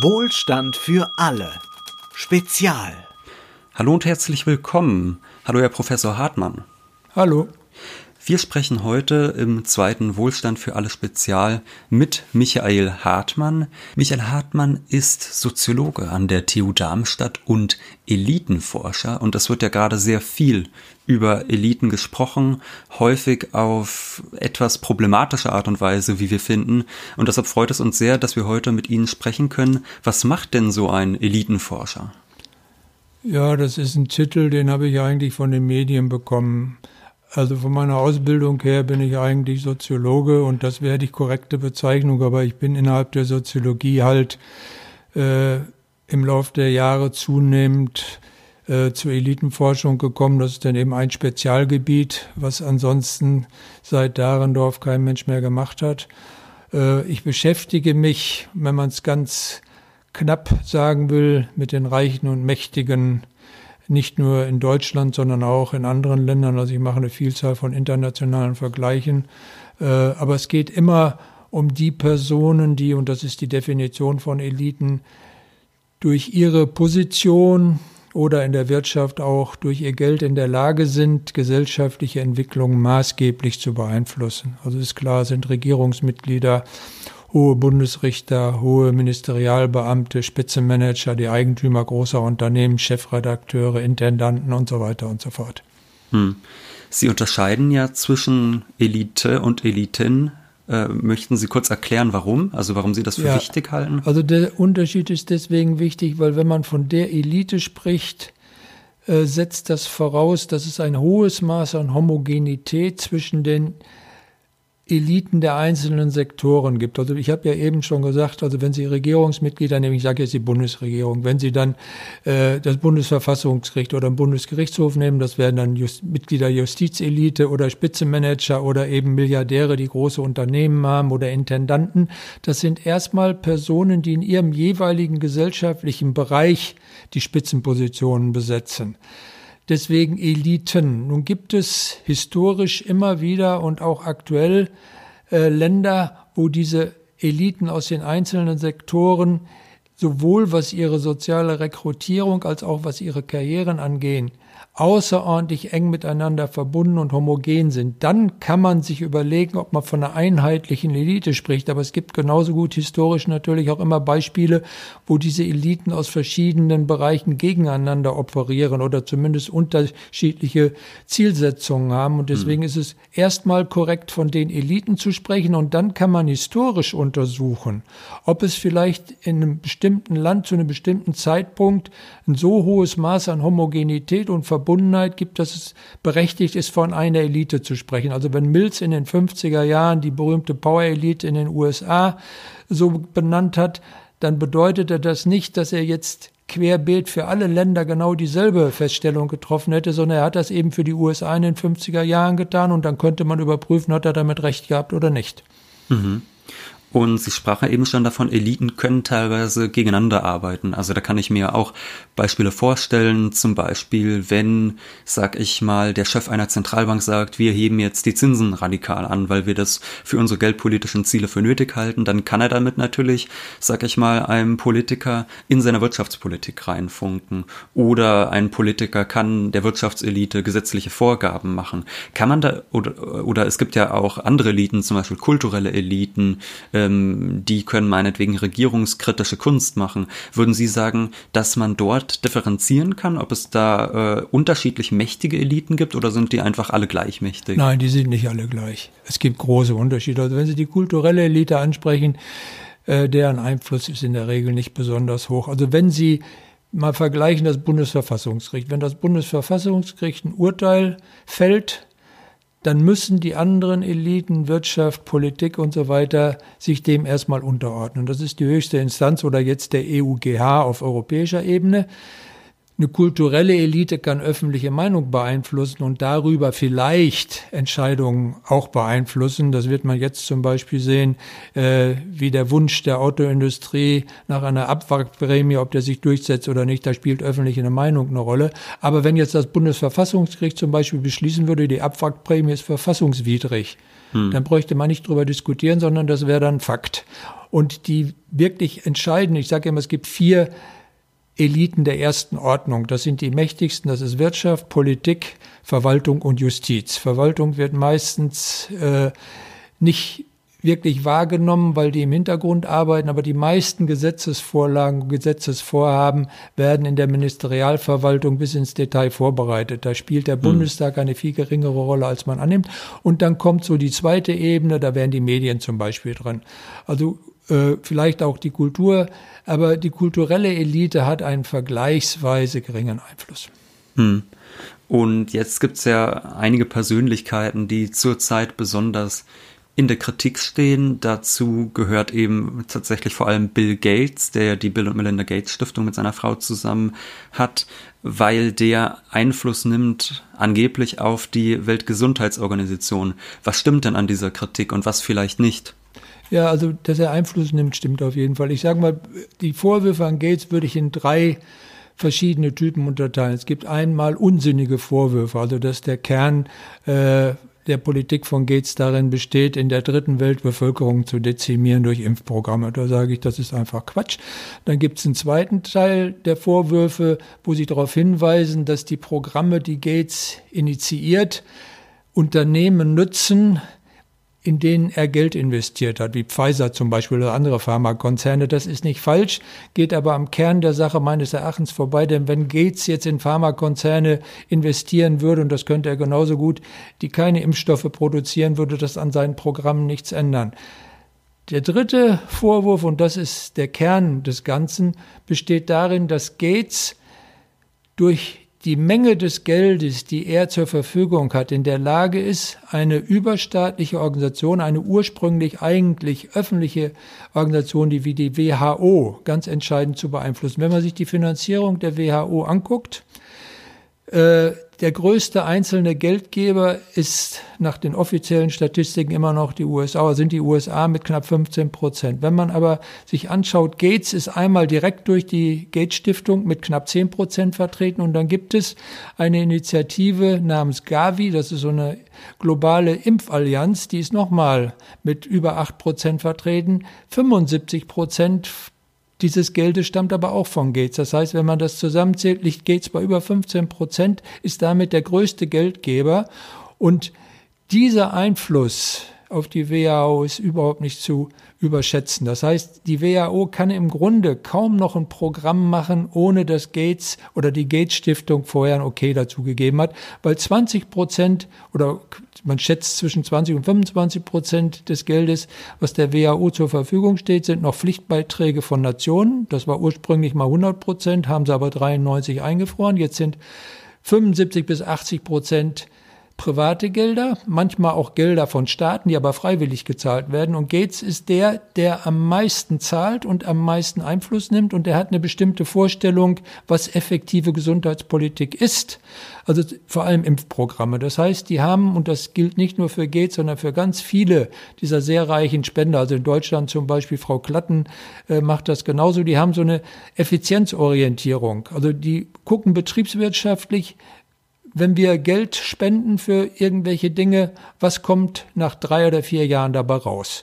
Wohlstand für alle. Spezial. Hallo und herzlich willkommen. Hallo, Herr Professor Hartmann. Hallo. Wir sprechen heute im zweiten Wohlstand für alle Spezial mit Michael Hartmann. Michael Hartmann ist Soziologe an der TU Darmstadt und Elitenforscher und es wird ja gerade sehr viel über Eliten gesprochen, häufig auf etwas problematische Art und Weise, wie wir finden. Und deshalb freut es uns sehr, dass wir heute mit Ihnen sprechen können. Was macht denn so ein Elitenforscher? Ja, das ist ein Titel, den habe ich eigentlich von den Medien bekommen. Also von meiner Ausbildung her bin ich eigentlich Soziologe und das wäre die korrekte Bezeichnung, aber ich bin innerhalb der Soziologie halt äh, im Laufe der Jahre zunehmend äh, zur Elitenforschung gekommen. Das ist dann eben ein Spezialgebiet, was ansonsten seit Dahrendorf kein Mensch mehr gemacht hat. Äh, ich beschäftige mich, wenn man es ganz knapp sagen will, mit den Reichen und Mächtigen nicht nur in Deutschland, sondern auch in anderen Ländern. Also ich mache eine Vielzahl von internationalen Vergleichen. Äh, aber es geht immer um die Personen, die, und das ist die Definition von Eliten, durch ihre Position oder in der Wirtschaft auch durch ihr Geld in der Lage sind, gesellschaftliche Entwicklungen maßgeblich zu beeinflussen. Also ist klar, sind Regierungsmitglieder, hohe Bundesrichter, hohe Ministerialbeamte, Spitzenmanager, die Eigentümer großer Unternehmen, Chefredakteure, Intendanten und so weiter und so fort. Hm. Sie unterscheiden ja zwischen Elite und Eliten. Äh, möchten Sie kurz erklären, warum? Also warum Sie das für ja, wichtig halten? Also der Unterschied ist deswegen wichtig, weil wenn man von der Elite spricht, äh, setzt das voraus, dass es ein hohes Maß an Homogenität zwischen den Eliten der einzelnen Sektoren gibt. Also ich habe ja eben schon gesagt, also wenn Sie Regierungsmitglieder nehmen, ich sage jetzt die Bundesregierung, wenn Sie dann äh, das Bundesverfassungsgericht oder den Bundesgerichtshof nehmen, das wären dann Just, Mitglieder Justizelite oder Spitzenmanager oder eben Milliardäre, die große Unternehmen haben oder Intendanten. Das sind erstmal Personen, die in ihrem jeweiligen gesellschaftlichen Bereich die Spitzenpositionen besetzen deswegen Eliten. Nun gibt es historisch immer wieder und auch aktuell äh, Länder, wo diese Eliten aus den einzelnen Sektoren sowohl was ihre soziale Rekrutierung als auch was ihre Karrieren angehen, außerordentlich eng miteinander verbunden und homogen sind, dann kann man sich überlegen, ob man von einer einheitlichen Elite spricht. Aber es gibt genauso gut historisch natürlich auch immer Beispiele, wo diese Eliten aus verschiedenen Bereichen gegeneinander operieren oder zumindest unterschiedliche Zielsetzungen haben. Und deswegen hm. ist es erstmal korrekt, von den Eliten zu sprechen. Und dann kann man historisch untersuchen, ob es vielleicht in einem bestimmten Land zu einem bestimmten Zeitpunkt ein so hohes Maß an Homogenität und Verbundenheit gibt, dass es berechtigt ist, von einer Elite zu sprechen. Also wenn Mills in den 50er Jahren die berühmte Power Elite in den USA so benannt hat, dann bedeutete das nicht, dass er jetzt querbeet für alle Länder genau dieselbe Feststellung getroffen hätte, sondern er hat das eben für die USA in den 50er Jahren getan und dann könnte man überprüfen, hat er damit recht gehabt oder nicht. Mhm. Und Sie sprachen eben schon davon, Eliten können teilweise gegeneinander arbeiten. Also da kann ich mir auch Beispiele vorstellen. Zum Beispiel, wenn, sag ich mal, der Chef einer Zentralbank sagt, wir heben jetzt die Zinsen radikal an, weil wir das für unsere geldpolitischen Ziele für nötig halten, dann kann er damit natürlich, sag ich mal, einem Politiker in seiner Wirtschaftspolitik reinfunken. Oder ein Politiker kann der Wirtschaftselite gesetzliche Vorgaben machen. Kann man da, oder, oder es gibt ja auch andere Eliten, zum Beispiel kulturelle Eliten, äh, ähm, die können meinetwegen regierungskritische Kunst machen. Würden Sie sagen, dass man dort differenzieren kann, ob es da äh, unterschiedlich mächtige Eliten gibt oder sind die einfach alle gleich mächtig? Nein, die sind nicht alle gleich. Es gibt große Unterschiede. Also wenn Sie die kulturelle Elite ansprechen, äh, deren Einfluss ist in der Regel nicht besonders hoch. Also wenn Sie mal vergleichen das Bundesverfassungsgericht. Wenn das Bundesverfassungsgericht ein Urteil fällt, dann müssen die anderen Eliten, Wirtschaft, Politik und so weiter sich dem erstmal unterordnen. Das ist die höchste Instanz oder jetzt der EUGH auf europäischer Ebene. Eine kulturelle Elite kann öffentliche Meinung beeinflussen und darüber vielleicht Entscheidungen auch beeinflussen. Das wird man jetzt zum Beispiel sehen, äh, wie der Wunsch der Autoindustrie nach einer Abwrackprämie, ob der sich durchsetzt oder nicht, da spielt öffentliche Meinung eine Rolle. Aber wenn jetzt das Bundesverfassungsgericht zum Beispiel beschließen würde, die Abwrackprämie ist verfassungswidrig, hm. dann bräuchte man nicht drüber diskutieren, sondern das wäre dann Fakt. Und die wirklich entscheidenden, ich sage immer, es gibt vier Eliten der ersten Ordnung. Das sind die mächtigsten, das ist Wirtschaft, Politik, Verwaltung und Justiz. Verwaltung wird meistens äh, nicht wirklich wahrgenommen, weil die im Hintergrund arbeiten, aber die meisten Gesetzesvorlagen, Gesetzesvorhaben werden in der Ministerialverwaltung bis ins Detail vorbereitet. Da spielt der hm. Bundestag eine viel geringere Rolle, als man annimmt. Und dann kommt so die zweite Ebene, da wären die Medien zum Beispiel dran. Also äh, vielleicht auch die Kultur, aber die kulturelle Elite hat einen vergleichsweise geringen Einfluss. Hm. Und jetzt gibt es ja einige Persönlichkeiten, die zurzeit besonders in der Kritik stehen. Dazu gehört eben tatsächlich vor allem Bill Gates, der die Bill und Melinda Gates Stiftung mit seiner Frau zusammen hat, weil der Einfluss nimmt angeblich auf die Weltgesundheitsorganisation. Was stimmt denn an dieser Kritik und was vielleicht nicht? Ja, also dass er Einfluss nimmt, stimmt auf jeden Fall. Ich sage mal, die Vorwürfe an Gates würde ich in drei verschiedene Typen unterteilen. Es gibt einmal unsinnige Vorwürfe, also dass der Kern äh, der Politik von Gates darin besteht, in der dritten Welt Bevölkerung zu dezimieren durch Impfprogramme. Da sage ich, das ist einfach Quatsch. Dann gibt es einen zweiten Teil der Vorwürfe, wo sie darauf hinweisen, dass die Programme, die Gates initiiert, Unternehmen nützen, in denen er Geld investiert hat, wie Pfizer zum Beispiel oder andere Pharmakonzerne. Das ist nicht falsch, geht aber am Kern der Sache meines Erachtens vorbei, denn wenn Gates jetzt in Pharmakonzerne investieren würde, und das könnte er genauso gut, die keine Impfstoffe produzieren, würde das an seinen Programmen nichts ändern. Der dritte Vorwurf, und das ist der Kern des Ganzen, besteht darin, dass Gates durch die Menge des Geldes, die er zur Verfügung hat, in der Lage ist, eine überstaatliche Organisation, eine ursprünglich eigentlich öffentliche Organisation, die wie die WHO ganz entscheidend zu beeinflussen. Wenn man sich die Finanzierung der WHO anguckt, äh, der größte einzelne Geldgeber ist nach den offiziellen Statistiken immer noch die USA, sind die USA mit knapp 15 Prozent. Wenn man aber sich anschaut, Gates ist einmal direkt durch die Gates Stiftung mit knapp 10 Prozent vertreten und dann gibt es eine Initiative namens Gavi, das ist so eine globale Impfallianz, die ist nochmal mit über 8 Prozent vertreten. 75 Prozent dieses Geldes stammt aber auch von Gates. Das heißt, wenn man das zusammenzählt, liegt Gates bei über 15 Prozent, ist damit der größte Geldgeber. Und dieser Einfluss auf die WHO ist überhaupt nicht zu überschätzen. Das heißt, die WHO kann im Grunde kaum noch ein Programm machen, ohne dass Gates oder die Gates Stiftung vorher ein Okay dazu gegeben hat, weil 20 Prozent oder man schätzt zwischen 20 und 25 Prozent des Geldes, was der WHO zur Verfügung steht, sind noch Pflichtbeiträge von Nationen. Das war ursprünglich mal 100 Prozent, haben sie aber 93 eingefroren. Jetzt sind 75 bis 80 Prozent private Gelder, manchmal auch Gelder von Staaten, die aber freiwillig gezahlt werden. Und Gates ist der, der am meisten zahlt und am meisten Einfluss nimmt. Und er hat eine bestimmte Vorstellung, was effektive Gesundheitspolitik ist. Also vor allem Impfprogramme. Das heißt, die haben, und das gilt nicht nur für Gates, sondern für ganz viele dieser sehr reichen Spender, also in Deutschland zum Beispiel Frau Klatten äh, macht das genauso, die haben so eine Effizienzorientierung. Also die gucken betriebswirtschaftlich, wenn wir Geld spenden für irgendwelche Dinge, was kommt nach drei oder vier Jahren dabei raus?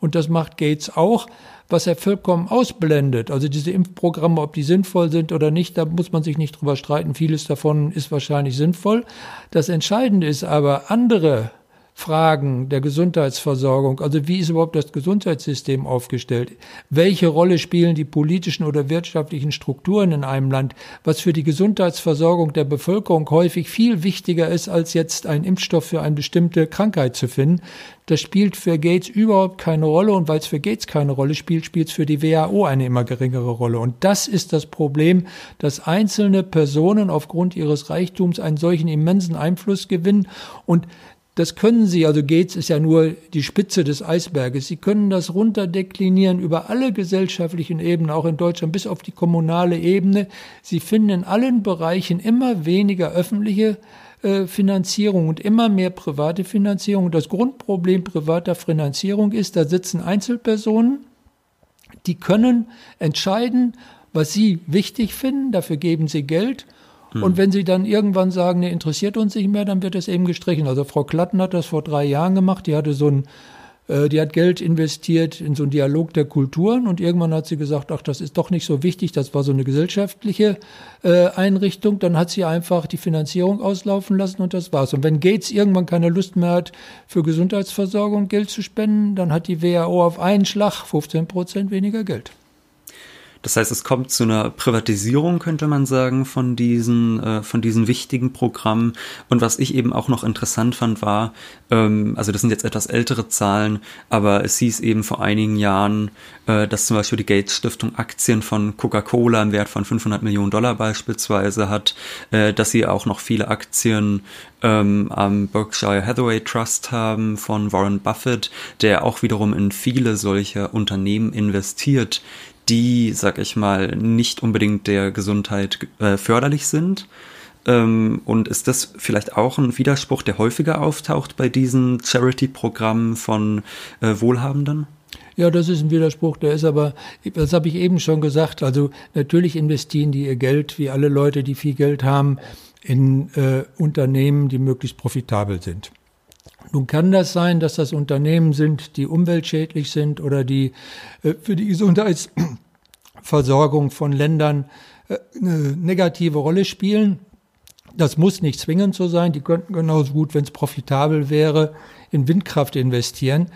Und das macht Gates auch, was er vollkommen ausblendet. Also diese Impfprogramme, ob die sinnvoll sind oder nicht, da muss man sich nicht drüber streiten. Vieles davon ist wahrscheinlich sinnvoll. Das Entscheidende ist aber, andere Fragen der Gesundheitsversorgung. Also wie ist überhaupt das Gesundheitssystem aufgestellt? Welche Rolle spielen die politischen oder wirtschaftlichen Strukturen in einem Land, was für die Gesundheitsversorgung der Bevölkerung häufig viel wichtiger ist, als jetzt einen Impfstoff für eine bestimmte Krankheit zu finden? Das spielt für Gates überhaupt keine Rolle und weil es für Gates keine Rolle spielt, spielt es für die WHO eine immer geringere Rolle. Und das ist das Problem, dass einzelne Personen aufgrund ihres Reichtums einen solchen immensen Einfluss gewinnen und das können Sie, also Gates ist ja nur die Spitze des Eisberges, Sie können das runterdeklinieren über alle gesellschaftlichen Ebenen, auch in Deutschland, bis auf die kommunale Ebene. Sie finden in allen Bereichen immer weniger öffentliche äh, Finanzierung und immer mehr private Finanzierung. Das Grundproblem privater Finanzierung ist, da sitzen Einzelpersonen, die können entscheiden, was sie wichtig finden, dafür geben sie Geld hm. Und wenn sie dann irgendwann sagen, nee, interessiert uns nicht mehr, dann wird das eben gestrichen. Also Frau Klatten hat das vor drei Jahren gemacht. Die hatte so ein, äh, die hat Geld investiert in so einen Dialog der Kulturen und irgendwann hat sie gesagt, ach, das ist doch nicht so wichtig. Das war so eine gesellschaftliche äh, Einrichtung. Dann hat sie einfach die Finanzierung auslaufen lassen und das war's. Und wenn Gates irgendwann keine Lust mehr hat, für Gesundheitsversorgung Geld zu spenden, dann hat die WHO auf einen Schlag 15 Prozent weniger Geld. Das heißt, es kommt zu einer Privatisierung, könnte man sagen, von diesen, äh, von diesen wichtigen Programmen. Und was ich eben auch noch interessant fand, war, ähm, also das sind jetzt etwas ältere Zahlen, aber es hieß eben vor einigen Jahren, äh, dass zum Beispiel die Gates Stiftung Aktien von Coca-Cola im Wert von 500 Millionen Dollar beispielsweise hat, äh, dass sie auch noch viele Aktien ähm, am Berkshire Hathaway Trust haben von Warren Buffett, der auch wiederum in viele solcher Unternehmen investiert, die, sag ich mal, nicht unbedingt der Gesundheit äh, förderlich sind. Ähm, und ist das vielleicht auch ein Widerspruch, der häufiger auftaucht bei diesen Charity-Programmen von äh, Wohlhabenden? Ja, das ist ein Widerspruch, der ist aber, das habe ich eben schon gesagt, also natürlich investieren die ihr Geld, wie alle Leute, die viel Geld haben, in äh, Unternehmen, die möglichst profitabel sind. Nun kann das sein, dass das Unternehmen sind, die umweltschädlich sind oder die äh, für die Gesundheitsversorgung von Ländern äh, eine negative Rolle spielen. Das muss nicht zwingend so sein. Die könnten genauso gut, wenn es profitabel wäre, in Windkraft investieren.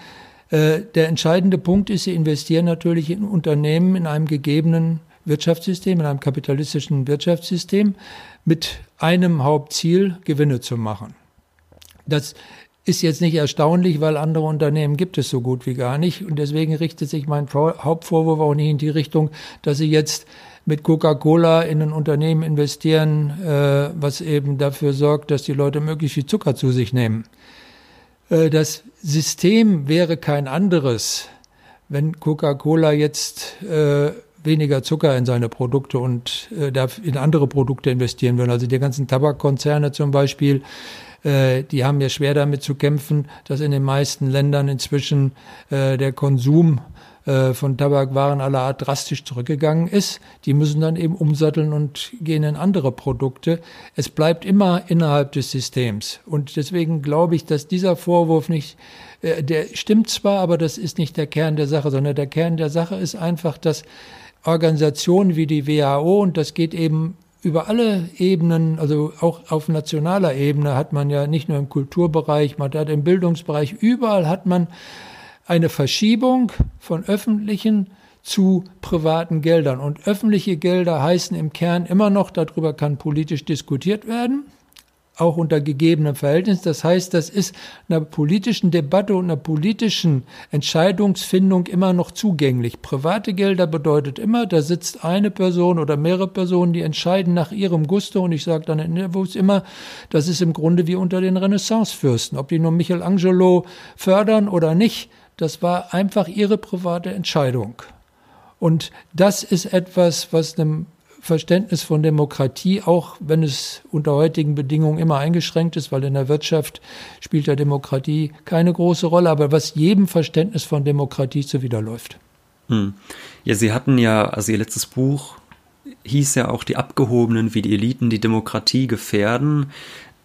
Äh, der entscheidende Punkt ist, sie investieren natürlich in Unternehmen in einem gegebenen Wirtschaftssystem, in einem kapitalistischen Wirtschaftssystem mit einem Hauptziel, Gewinne zu machen. Das ist jetzt nicht erstaunlich, weil andere Unternehmen gibt es so gut wie gar nicht. Und deswegen richtet sich mein Hauptvorwurf auch nicht in die Richtung, dass sie jetzt mit Coca-Cola in ein Unternehmen investieren, äh, was eben dafür sorgt, dass die Leute möglichst viel Zucker zu sich nehmen. Äh, das System wäre kein anderes, wenn Coca-Cola jetzt äh, weniger Zucker in seine Produkte und äh, in andere Produkte investieren würde. Also die ganzen Tabakkonzerne zum Beispiel, äh, die haben ja schwer damit zu kämpfen, dass in den meisten Ländern inzwischen äh, der Konsum äh, von Tabakwaren aller Art drastisch zurückgegangen ist. Die müssen dann eben umsatteln und gehen in andere Produkte. Es bleibt immer innerhalb des Systems. Und deswegen glaube ich, dass dieser Vorwurf nicht, äh, der stimmt zwar, aber das ist nicht der Kern der Sache, sondern der Kern der Sache ist einfach, dass Organisationen wie die WHO, und das geht eben über alle Ebenen, also auch auf nationaler Ebene hat man ja nicht nur im Kulturbereich, man hat im Bildungsbereich, überall hat man eine Verschiebung von öffentlichen zu privaten Geldern. Und öffentliche Gelder heißen im Kern immer noch, darüber kann politisch diskutiert werden, auch unter gegebenen Verhältnissen. Das heißt, das ist einer politischen Debatte und einer politischen Entscheidungsfindung immer noch zugänglich. Private Gelder bedeutet immer, da sitzt eine Person oder mehrere Personen, die entscheiden nach ihrem Gusto. Und ich sage dann in Interviews immer, das ist im Grunde wie unter den Renaissancefürsten. Ob die nur Michelangelo fördern oder nicht, das war einfach ihre private Entscheidung. Und das ist etwas, was einem Verständnis von Demokratie, auch wenn es unter heutigen Bedingungen immer eingeschränkt ist, weil in der Wirtschaft spielt ja Demokratie keine große Rolle, aber was jedem Verständnis von Demokratie zuwiderläuft. Hm. Ja, Sie hatten ja, also Ihr letztes Buch hieß ja auch die Abgehobenen wie die Eliten die Demokratie gefährden.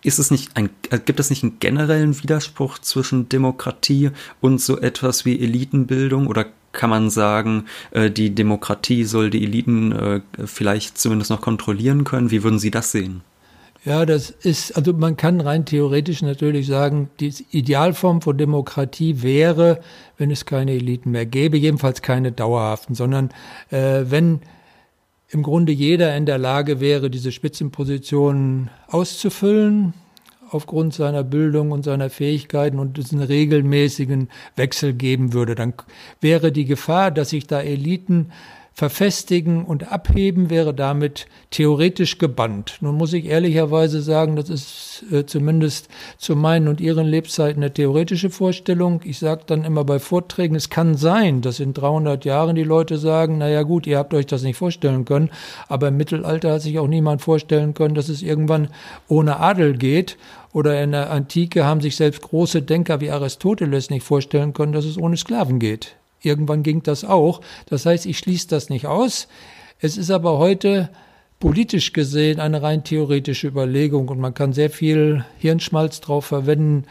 Ist es nicht ein, äh, gibt es nicht einen generellen Widerspruch zwischen Demokratie und so etwas wie Elitenbildung oder kann man sagen, äh, die Demokratie soll die Eliten äh, vielleicht zumindest noch kontrollieren können? Wie würden Sie das sehen? Ja, das ist, also man kann rein theoretisch natürlich sagen, die Idealform von Demokratie wäre, wenn es keine Eliten mehr gäbe, jedenfalls keine dauerhaften, sondern äh, wenn im Grunde jeder in der Lage wäre, diese Spitzenpositionen auszufüllen, aufgrund seiner Bildung und seiner Fähigkeiten und es einen regelmäßigen Wechsel geben würde. Dann wäre die Gefahr, dass sich da Eliten verfestigen und abheben wäre damit theoretisch gebannt. Nun muss ich ehrlicherweise sagen, das ist äh, zumindest zu meinen und ihren Lebzeiten eine theoretische Vorstellung. Ich sage dann immer bei Vorträgen, es kann sein, dass in 300 Jahren die Leute sagen, naja gut, ihr habt euch das nicht vorstellen können, aber im Mittelalter hat sich auch niemand vorstellen können, dass es irgendwann ohne Adel geht. Oder in der Antike haben sich selbst große Denker wie Aristoteles nicht vorstellen können, dass es ohne Sklaven geht. Irgendwann ging das auch. Das heißt, ich schließe das nicht aus. Es ist aber heute politisch gesehen eine rein theoretische Überlegung und man kann sehr viel Hirnschmalz drauf verwenden,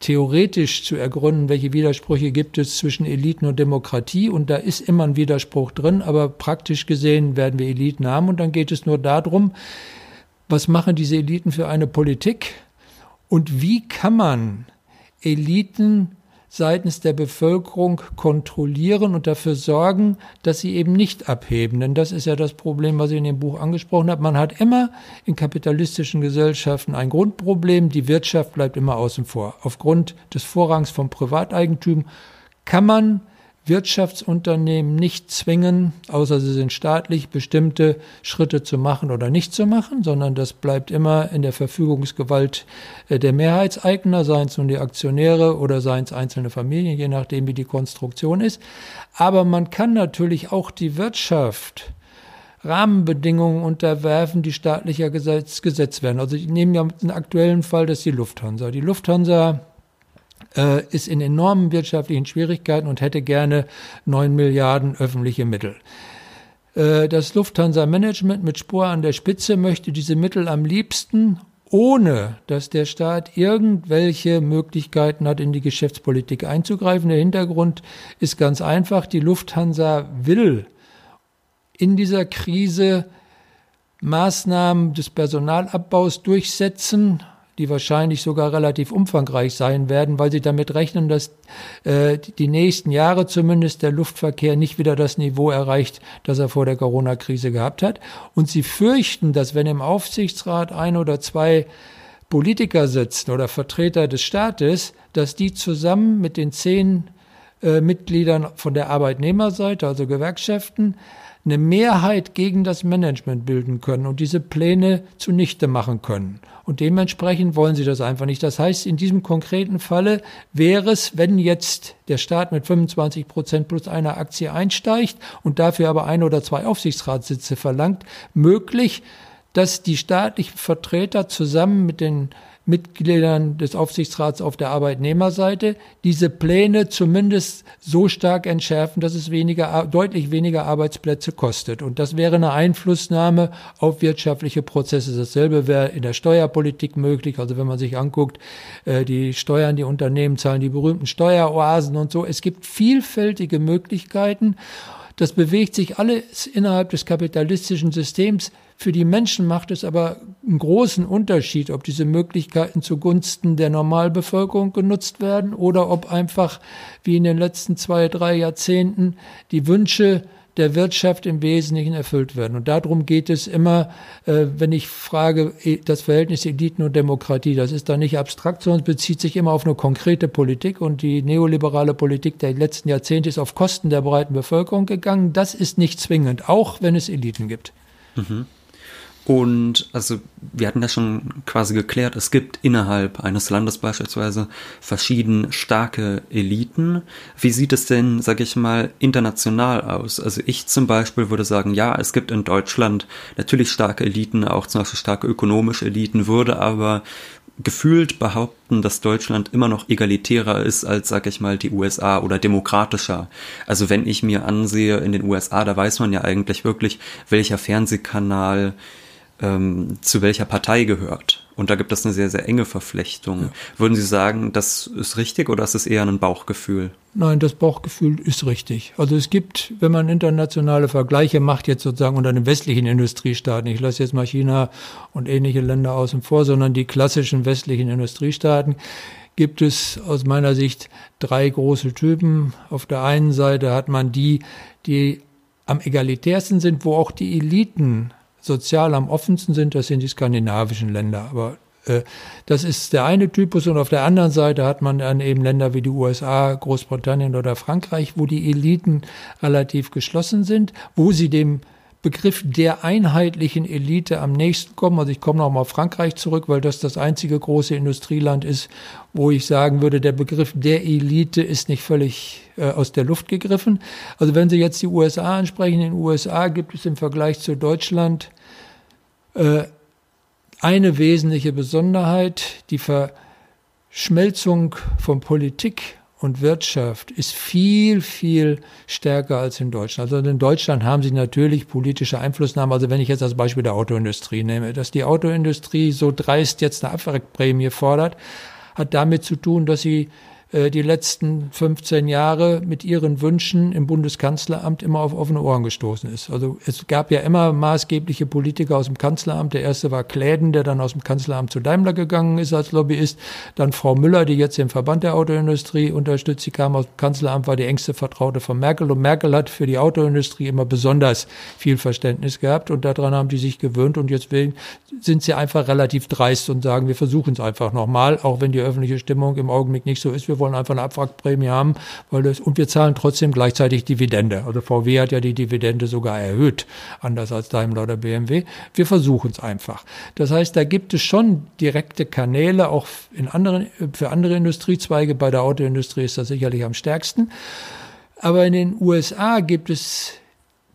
theoretisch zu ergründen, welche Widersprüche gibt es zwischen Eliten und Demokratie. Und da ist immer ein Widerspruch drin, aber praktisch gesehen werden wir Eliten haben und dann geht es nur darum, was machen diese Eliten für eine Politik und wie kann man Eliten seitens der Bevölkerung kontrollieren und dafür sorgen, dass sie eben nicht abheben. Denn das ist ja das Problem, was ich in dem Buch angesprochen habe. Man hat immer in kapitalistischen Gesellschaften ein Grundproblem. Die Wirtschaft bleibt immer außen vor. Aufgrund des Vorrangs vom Privateigentum kann man Wirtschaftsunternehmen nicht zwingen, außer sie sind staatlich, bestimmte Schritte zu machen oder nicht zu machen, sondern das bleibt immer in der Verfügungsgewalt äh, der Mehrheitseigner, seien es nun die Aktionäre oder seien es einzelne Familien, je nachdem, wie die Konstruktion ist. Aber man kann natürlich auch die Wirtschaft Rahmenbedingungen unterwerfen, die staatlicher Gesetz, gesetzt werden. Also ich nehme ja den aktuellen Fall, das ist die Lufthansa. Die Lufthansa äh, ist in enormen wirtschaftlichen Schwierigkeiten und hätte gerne neun Milliarden öffentliche Mittel. Äh, das Lufthansa-Management mit Spur an der Spitze möchte diese Mittel am liebsten ohne dass der Staat irgendwelche Möglichkeiten hat, in die Geschäftspolitik einzugreifen. Der Hintergrund ist ganz einfach. Die Lufthansa will in dieser Krise Maßnahmen des Personalabbaus durchsetzen, die wahrscheinlich sogar relativ umfangreich sein werden, weil sie damit rechnen, dass äh, die nächsten Jahre zumindest der Luftverkehr nicht wieder das Niveau erreicht, das er vor der Corona-Krise gehabt hat. Und sie fürchten, dass wenn im Aufsichtsrat ein oder zwei Politiker sitzen oder Vertreter des Staates, dass die zusammen mit den zehn äh, Mitgliedern von der Arbeitnehmerseite, also Gewerkschaften, eine Mehrheit gegen das Management bilden können und diese Pläne zunichte machen können. Und dementsprechend wollen sie das einfach nicht. Das heißt, in diesem konkreten Falle wäre es, wenn jetzt der Staat mit 25 Prozent plus einer Aktie einsteigt und dafür aber ein oder zwei Aufsichtsratssitze verlangt, möglich, dass die staatlichen Vertreter zusammen mit den Mitgliedern des Aufsichtsrats auf der Arbeitnehmerseite diese Pläne zumindest so stark entschärfen, dass es weniger, deutlich weniger Arbeitsplätze kostet. Und das wäre eine Einflussnahme auf wirtschaftliche Prozesse. Dasselbe wäre in der Steuerpolitik möglich. Also wenn man sich anguckt, äh, die Steuern, die Unternehmen zahlen, die berühmten Steueroasen und so. Es gibt vielfältige Möglichkeiten. Das bewegt sich alles innerhalb des kapitalistischen Systems. Für die Menschen macht es aber einen großen Unterschied, ob diese Möglichkeiten zugunsten der Normalbevölkerung genutzt werden oder ob einfach, wie in den letzten zwei, drei Jahrzehnten, die Wünsche der Wirtschaft im Wesentlichen erfüllt werden. Und darum geht es immer, äh, wenn ich frage, das Verhältnis Eliten und Demokratie, das ist da nicht abstrakt, sondern bezieht sich immer auf eine konkrete Politik. Und die neoliberale Politik der letzten Jahrzehnte ist auf Kosten der breiten Bevölkerung gegangen. Das ist nicht zwingend, auch wenn es Eliten gibt. Mhm. Und also wir hatten das schon quasi geklärt, es gibt innerhalb eines Landes beispielsweise verschieden starke Eliten. Wie sieht es denn, sag ich mal, international aus? Also ich zum Beispiel würde sagen, ja, es gibt in Deutschland natürlich starke Eliten, auch zum Beispiel starke ökonomische Eliten, würde aber gefühlt behaupten, dass Deutschland immer noch egalitärer ist als, sag ich mal, die USA oder demokratischer. Also wenn ich mir ansehe in den USA, da weiß man ja eigentlich wirklich, welcher Fernsehkanal ähm, zu welcher Partei gehört. Und da gibt es eine sehr, sehr enge Verflechtung. Ja. Würden Sie sagen, das ist richtig oder ist es eher ein Bauchgefühl? Nein, das Bauchgefühl ist richtig. Also es gibt, wenn man internationale Vergleiche macht, jetzt sozusagen unter den westlichen Industriestaaten, ich lasse jetzt mal China und ähnliche Länder außen vor, sondern die klassischen westlichen Industriestaaten, gibt es aus meiner Sicht drei große Typen. Auf der einen Seite hat man die, die am egalitärsten sind, wo auch die Eliten sozial am offensten sind, das sind die skandinavischen Länder. Aber Äh, das ist der eine Typus und auf der anderen Seite hat man dann eben Länder wie die USA, Großbritannien oder Frankreich, wo die Eliten relativ geschlossen sind, wo sie dem Begriff der einheitlichen Elite am nächsten kommen. Also ich komme noch mal auf Frankreich zurück, weil das das einzige große Industrieland ist, wo ich sagen würde, der Begriff der Elite ist nicht völlig äh, aus der Luft gegriffen. Also wenn Sie jetzt die USA ansprechen, in den USA gibt es im Vergleich zu Deutschland eine wesentliche Besonderheit, die Verschmelzung von Politik und Wirtschaft ist viel, viel stärker als in Deutschland. Also in Deutschland haben sie natürlich politische Einflussnahme. Also wenn ich jetzt das Beispiel der Autoindustrie nehme, dass die Autoindustrie so dreist jetzt eine Abwrackprämie fordert, hat damit zu tun, dass sie äh, die letzten 15 Jahre mit ihren Wünschen im Bundeskanzleramt immer auf offene Ohren gestoßen ist. Also es gab ja immer maßgebliche Politiker aus dem Kanzleramt. Der erste war Kläden, der dann aus dem Kanzleramt zu Daimler gegangen ist als Lobbyist. Dann Frau Müller, die jetzt den Verband der Autoindustrie unterstützt. Sie kam aus dem Kanzleramt, war die engste Vertraute von Merkel. Und Merkel hat für die Autoindustrie immer besonders viel Verständnis gehabt. Und daran haben die sich gewöhnt. Und jetzt sind sie einfach relativ dreist und sagen, wir versuchen es einfach nochmal, auch wenn die öffentliche Stimmung im Augenblick nicht so ist. Wir wollen einfach eine Abwrackprämie haben, weil das, und wir zahlen trotzdem gleichzeitig Dividende. Also VW hat ja die Dividende sogar erhöht, anders als Daimler oder BMW. Wir versuchen es einfach. Das heißt, da gibt es schon direkte Kanäle, auch in anderen, für andere Industriezweige. Bei der Autoindustrie ist das sicherlich am stärksten. Aber in den USA gibt es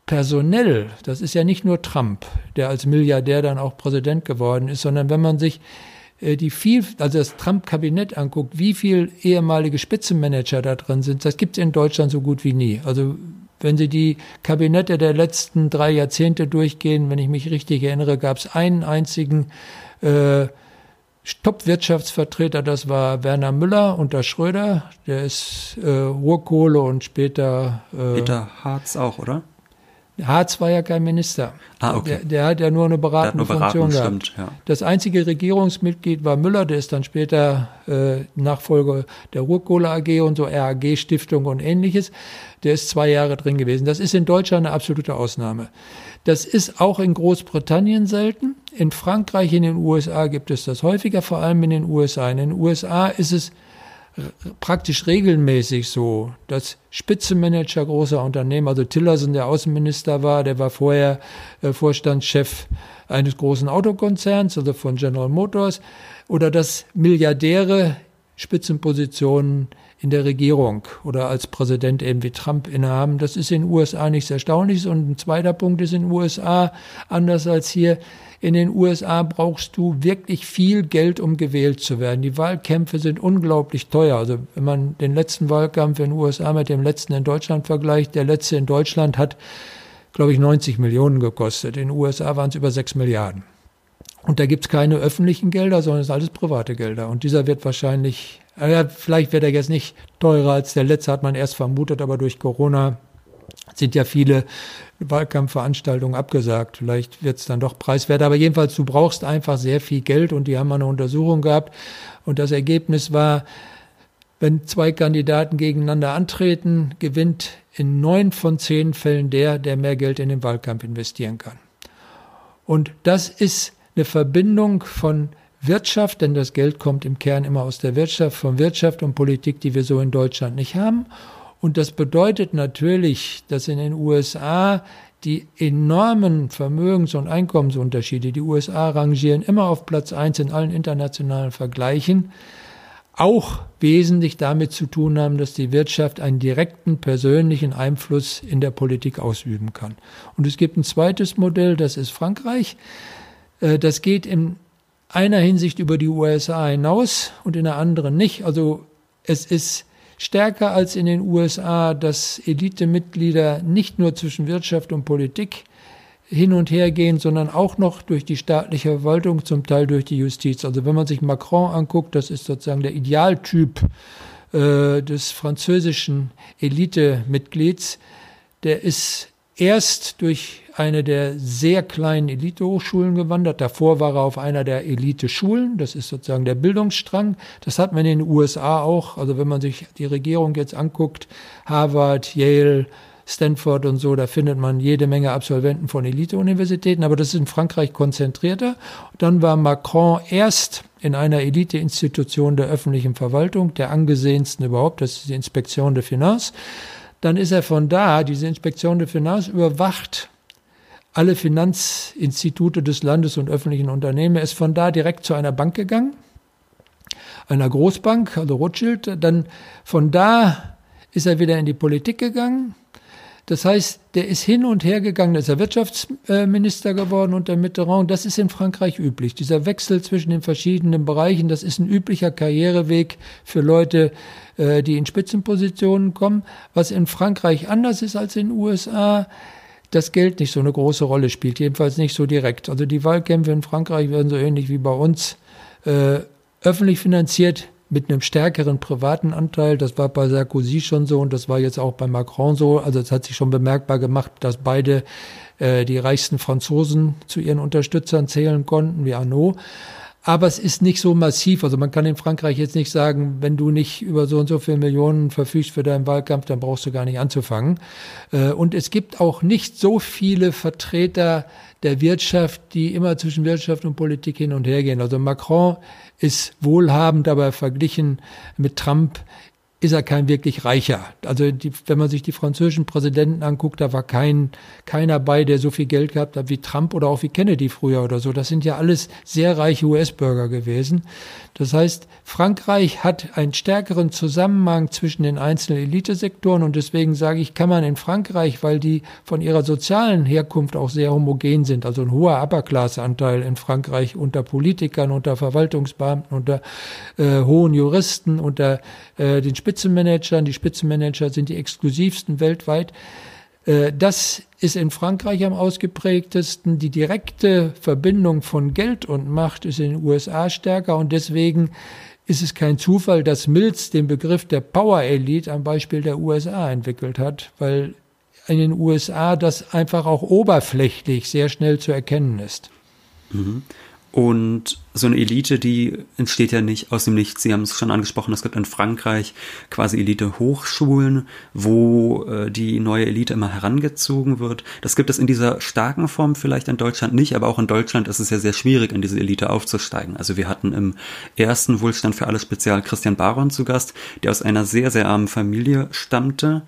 personell, das ist ja nicht nur Trump, der als Milliardär dann auch Präsident geworden ist, sondern wenn man sich die viel, also das Trump-Kabinett anguckt, wie viel ehemalige Spitzenmanager da drin sind, das gibt es in Deutschland so gut wie nie. Also wenn Sie die Kabinette der letzten drei Jahrzehnte durchgehen, wenn ich mich richtig erinnere, gab es einen einzigen äh, Top-Wirtschaftsvertreter, das war Werner Müller unter Schröder, der ist äh, Ruhrkohle und später äh, Peter Harz auch, oder? Harz war ja kein Minister. Ah, okay. Der, der hat ja nur eine beratende nur Funktion beraten, gehabt. Stimmt, ja. Das einzige Regierungsmitglied war Müller, der ist dann später äh, Nachfolger der Ruhrkohle AG und so RAG Stiftung und ähnliches. Der ist zwei Jahre drin gewesen. Das ist in Deutschland eine absolute Ausnahme. Das ist auch in Großbritannien selten. In Frankreich, in den USA gibt es das häufiger, vor allem in den USA. In den USA ist es praktisch regelmäßig so, dass Spitzenmanager großer Unternehmen, also Tillerson, der Außenminister war, der war vorher äh, Vorstandschef eines großen Autokonzerns, also von General Motors, oder dass Milliardäre Spitzenpositionen in der Regierung oder als Präsident eben wie Trump innehaben. Das ist in den USA nichts Erstaunliches. Und ein zweiter Punkt ist in den USA, anders als hier, in den USA brauchst du wirklich viel Geld, um gewählt zu werden. Die Wahlkämpfe sind unglaublich teuer. Also wenn man den letzten Wahlkampf in den USA mit dem letzten in Deutschland vergleicht, der letzte in Deutschland hat, glaube ich, 90 Millionen gekostet. In den USA waren es über 6 Milliarden. Und da gibt es keine öffentlichen Gelder, sondern es sind alles private Gelder. Und dieser wird wahrscheinlich, ja, vielleicht wird er jetzt nicht teurer als der letzte, hat man erst vermutet, aber durch Corona sind ja viele Wahlkampfveranstaltungen abgesagt. Vielleicht wird es dann doch preiswerter. Aber jedenfalls, du brauchst einfach sehr viel Geld und die haben eine Untersuchung gehabt. Und das Ergebnis war, wenn zwei Kandidaten gegeneinander antreten, gewinnt in neun von zehn Fällen der, der mehr Geld in den Wahlkampf investieren kann. Und das ist eine Verbindung von Wirtschaft, denn das Geld kommt im Kern immer aus der Wirtschaft, von Wirtschaft und Politik, die wir so in Deutschland nicht haben. Und das bedeutet natürlich, dass in den USA die enormen Vermögens- und Einkommensunterschiede, die USA rangieren immer auf Platz eins in allen internationalen Vergleichen, auch wesentlich damit zu tun haben, dass die Wirtschaft einen direkten persönlichen Einfluss in der Politik ausüben kann. Und es gibt ein zweites Modell, das ist Frankreich. Äh, das geht in einer Hinsicht über die USA hinaus und in der anderen nicht. Also es ist stärker als in den USA, dass Elitemitglieder nicht nur zwischen Wirtschaft und Politik hin und her gehen, sondern auch noch durch die staatliche Verwaltung, zum Teil durch die Justiz. Also wenn man sich Macron anguckt, das ist sozusagen der Idealtyp äh, des französischen Elitemitglieds, der ist erst durch eine der sehr kleinen Elitehochschulen gewandert. Davor war er auf einer der Elite-Schulen. Das ist sozusagen der Bildungsstrang. Das hat man in den USA auch. Also wenn man sich die Regierung jetzt anguckt, Harvard, Yale, Stanford und so, da findet man jede Menge Absolventen von Elite-Universitäten, aber das ist in Frankreich konzentrierter. Dann war Macron erst in einer Elite-Institution der öffentlichen Verwaltung, der angesehensten überhaupt, das ist die Inspektion de Finances. Dann ist er von da, diese Inspektion de Finances überwacht alle Finanzinstitute des Landes und öffentlichen Unternehmen. Er ist von da direkt zu einer Bank gegangen, einer Großbank, also Rothschild. Dann von da ist er wieder in die Politik gegangen. Das heißt, der ist hin und her gegangen, ist er Wirtschaftsminister geworden unter Mitterrand. Das ist in Frankreich üblich. Dieser Wechsel zwischen den verschiedenen Bereichen, das ist ein üblicher Karriereweg für Leute, äh, die in Spitzenpositionen kommen. Was in Frankreich anders ist als in den USA, das Geld nicht so eine große Rolle spielt, jedenfalls nicht so direkt. Also die Wahlkämpfe in Frankreich werden so ähnlich wie bei uns äh, öffentlich finanziert mit einem stärkeren privaten Anteil. Das war bei Sarkozy schon so und das war jetzt auch bei Macron so. Also es hat sich schon bemerkbar gemacht, dass beide äh, die reichsten Franzosen zu ihren Unterstützern zählen konnten, wie Arnaud. Aber es ist nicht so massiv. Also man kann in Frankreich jetzt nicht sagen, wenn du nicht über so und so viele Millionen verfügst für deinen Wahlkampf, dann brauchst du gar nicht anzufangen. Äh, und es gibt auch nicht so viele Vertreter der Wirtschaft, die immer zwischen Wirtschaft und Politik hin und her gehen. Also Macron ist wohlhabend, aber verglichen mit Trump ist er kein wirklich reicher. Also die, wenn man sich die französischen Präsidenten anguckt, da war kein, keiner bei, der so viel Geld gehabt hat wie Trump oder auch wie Kennedy früher oder so. Das sind ja alles sehr reiche US-Bürger gewesen. Das heißt, Frankreich hat einen stärkeren Zusammenhang zwischen den einzelnen Elitesektoren und deswegen sage ich, kann man in Frankreich, weil die von ihrer sozialen Herkunft auch sehr homogen sind, also ein hoher Upper-Class-Anteil in Frankreich unter Politikern, unter Verwaltungsbeamten, unter äh, hohen Juristen, unter äh, den Spitzenmanagern. Die Spitzenmanager sind die exklusivsten weltweit. Äh, das ist in Frankreich am ausgeprägtesten. Die direkte Verbindung von Geld und Macht ist in den USA stärker und deswegen ist es kein Zufall, dass Mills den Begriff der Power Elite am Beispiel der USA entwickelt hat, weil in den USA das einfach auch oberflächlich sehr schnell zu erkennen ist. Mhm. Und so eine Elite, die entsteht ja nicht aus dem Nichts. Sie haben es schon angesprochen, es gibt in Frankreich quasi Elite-Hochschulen, wo äh, die neue Elite immer herangezogen wird. Das gibt es in dieser starken Form vielleicht in Deutschland nicht, aber auch in Deutschland ist es ja sehr schwierig, in diese Elite aufzusteigen. Also wir hatten im ersten Wohlstand für alle Spezial Christian Baron zu Gast, der aus einer sehr, sehr armen Familie stammte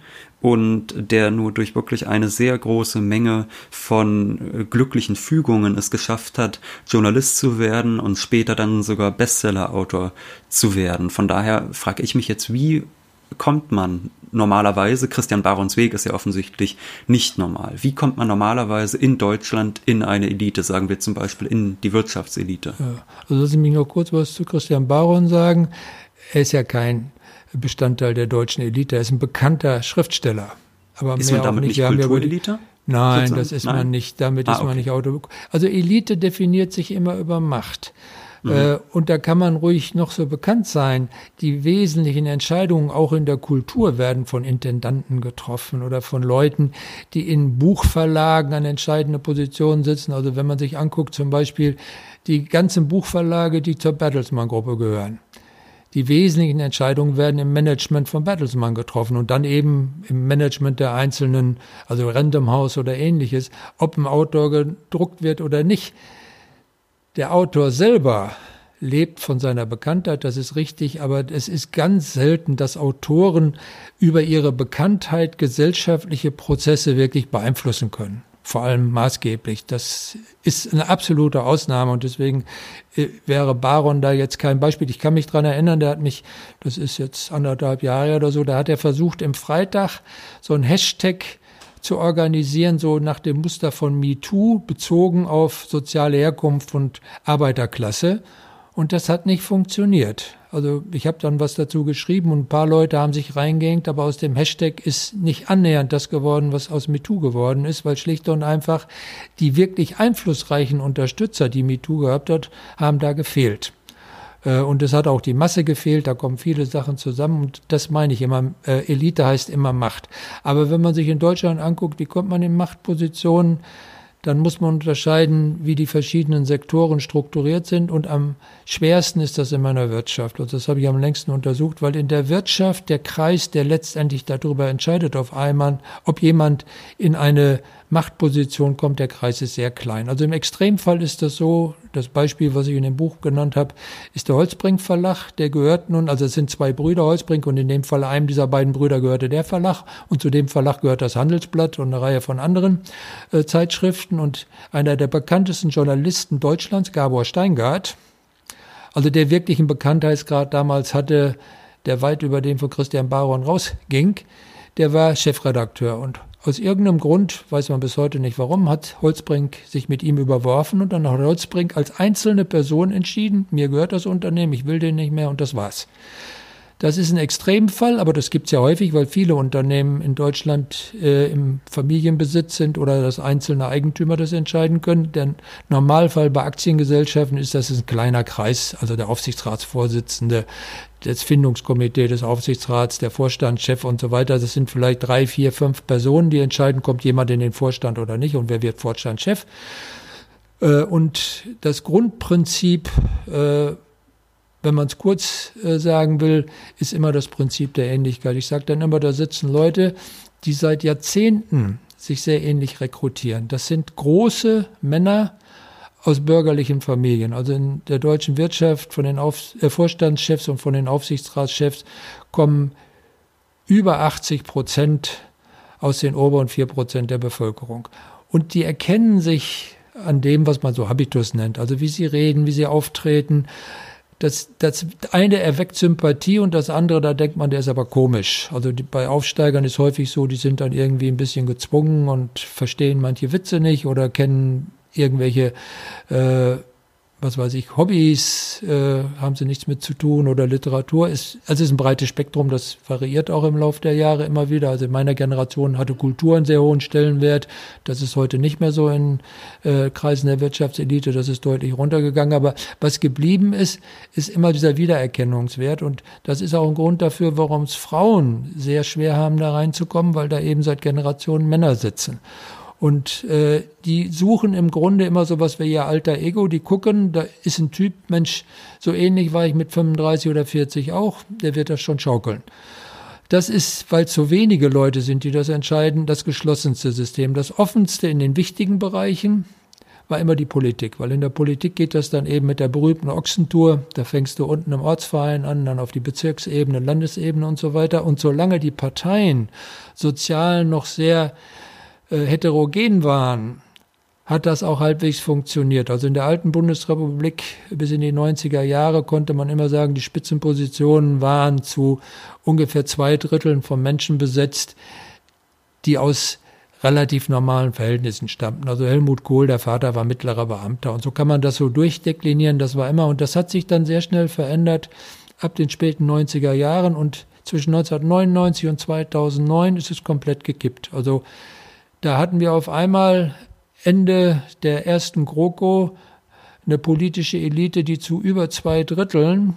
und der nur durch wirklich eine sehr große Menge von äh, glücklichen Fügungen es geschafft hat, Journalist zu werden und später dann sogar Bestseller-Autor zu werden. Von daher frage ich mich jetzt, wie kommt man normalerweise, Christian Barons Weg ist ja offensichtlich nicht normal. Wie kommt man normalerweise in Deutschland in eine Elite, sagen wir zum Beispiel in die Wirtschaftselite? Ja, also lassen Sie mich noch kurz was zu Christian Baron sagen. Er ist ja kein Bestandteil der deutschen Elite. Er ist ein bekannter Schriftsteller. Aber ist man damit nicht, nicht Kulturelite? Nein, sozusagen? das ist Nein. man nicht. Damit ah, ist man nicht Auto. Also Elite definiert sich immer über Macht. Mhm. Äh, und da kann man ruhig noch so bekannt sein. Die wesentlichen Entscheidungen auch in der Kultur werden von Intendanten getroffen oder von Leuten, die in Buchverlagen an entscheidende Positionen sitzen. Also wenn man sich anguckt, zum Beispiel die ganzen Buchverlage, die zur Bertelsmann-Gruppe gehören die wesentlichen Entscheidungen werden im Management von Bertelsmann getroffen und dann eben im Management der einzelnen, also Random House oder ähnliches, ob ein Autor gedruckt wird oder nicht. Der Autor selber lebt von seiner Bekanntheit, das ist richtig, aber es ist ganz selten, dass Autoren über ihre Bekanntheit gesellschaftliche Prozesse wirklich beeinflussen können vor allem maßgeblich. Das ist eine absolute Ausnahme und deswegen äh, wäre Baron da jetzt kein Beispiel. Ich kann mich dran erinnern, der hat mich, das ist jetzt anderthalb Jahre oder so, da hat er versucht, im Freitag so ein Hashtag zu organisieren, so nach dem Muster von MeToo, bezogen auf soziale Herkunft und Arbeiterklasse. Und das hat nicht funktioniert. Also ich habe dann was dazu geschrieben und ein paar Leute haben sich reingehängt, aber aus dem Hashtag ist nicht annähernd das geworden, was aus MeToo geworden ist, weil schlicht und einfach die wirklich einflussreichen Unterstützer, die MeToo gehabt hat, haben da gefehlt. Äh, und es hat auch die Masse gefehlt, da kommen viele Sachen zusammen und das meine ich immer. Äh, Elite heißt immer Macht. Aber wenn man sich in Deutschland anguckt, wie kommt man in Machtpositionen? Dann muss man unterscheiden, wie die verschiedenen Sektoren strukturiert sind. Und am schwersten ist das in meiner Wirtschaft. Und das habe ich am längsten untersucht, weil in der Wirtschaft der Kreis, der letztendlich darüber entscheidet, auf einmal, ob jemand in eine Machtposition kommt, der Kreis ist sehr klein. Also im Extremfall ist das so, das Beispiel, was ich in dem Buch genannt habe, ist der Holzbrink Verlag, der gehört nun, also es sind zwei Brüder Holzbrink und in dem Fall einem dieser beiden Brüder gehörte der Verlag und zu dem Verlag gehört das Handelsblatt und eine Reihe von anderen äh, Zeitschriften und einer der bekanntesten Journalisten Deutschlands, Gabor Steingart, also der wirklichen Bekanntheitsgrad damals hatte, der weit über den von Christian Baron rausging, der war Chefredakteur und aus irgendeinem Grund, weiß man bis heute nicht warum, hat Holzbrink sich mit ihm überworfen und dann hat Holzbrink als einzelne Person entschieden, mir gehört das Unternehmen, ich will den nicht mehr und das war's. Das ist ein Extremfall, aber das gibt es ja häufig, weil viele Unternehmen in Deutschland äh, im Familienbesitz sind oder dass einzelne Eigentümer das entscheiden können. Der Normalfall bei Aktiengesellschaften ist, dass es ein kleiner Kreis, also der Aufsichtsratsvorsitzende, das Findungskomitee des Aufsichtsrats, der Vorstand, Chef und so weiter. Das sind vielleicht drei, vier, fünf Personen, die entscheiden, kommt jemand in den Vorstand oder nicht und wer wird Vorstandschef. Äh, und das Grundprinzip äh, wenn man es kurz äh, sagen will, ist immer das Prinzip der Ähnlichkeit. Ich sage dann immer, da sitzen Leute, die seit Jahrzehnten sich sehr ähnlich rekrutieren. Das sind große Männer aus bürgerlichen Familien. Also in der deutschen Wirtschaft von den Auf äh, Vorstandschefs und von den Aufsichtsratschefs kommen über 80 Prozent aus den oberen vier Prozent der Bevölkerung. Und die erkennen sich an dem, was man so Habitus nennt, also wie sie reden, wie sie auftreten, das, das eine erweckt Sympathie und das andere, da denkt man, der ist aber komisch. Also die, bei Aufsteigern ist häufig so, die sind dann irgendwie ein bisschen gezwungen und verstehen manche Witze nicht oder kennen irgendwelche äh, was weiß ich, Hobbys äh, haben sie nichts mit zu tun oder Literatur. Ist, also es ist ein breites Spektrum, das variiert auch im Laufe der Jahre immer wieder. Also in meiner Generation hatte Kultur einen sehr hohen Stellenwert. Das ist heute nicht mehr so in äh, Kreisen der Wirtschaftselite, das ist deutlich runtergegangen. Aber was geblieben ist, ist immer dieser Wiedererkennungswert. Und das ist auch ein Grund dafür, warum es Frauen sehr schwer haben, da reinzukommen, weil da eben seit Generationen Männer sitzen. Und äh, die suchen im Grunde immer so was wie ihr alter Ego. Die gucken, da ist ein Typ, Mensch, so ähnlich war ich mit 35 oder 40 auch, der wird das schon schaukeln. Das ist, weil so wenige Leute sind, die das entscheiden, das geschlossenste System. Das offenste in den wichtigen Bereichen war immer die Politik, weil in der Politik geht das dann eben mit der berühmten Ochsentour. Da fängst du unten im Ortsverein an, dann auf die Bezirksebene, Landesebene und so weiter. Und solange die Parteien sozial noch sehr äh, heterogen waren, hat das auch halbwegs funktioniert. Also in der alten Bundesrepublik bis in die 90er Jahre konnte man immer sagen, die Spitzenpositionen waren zu ungefähr zwei Dritteln von Menschen besetzt, die aus relativ normalen Verhältnissen stammten. Also Helmut Kohl, der Vater war mittlerer Beamter. Und so kann man das so durchdeklinieren. Das war immer, und das hat sich dann sehr schnell verändert ab den späten 90er Jahren und zwischen 1999 und 2009 ist es komplett gekippt. Also da hatten wir auf einmal Ende der ersten GroKo eine politische Elite, die zu über zwei Dritteln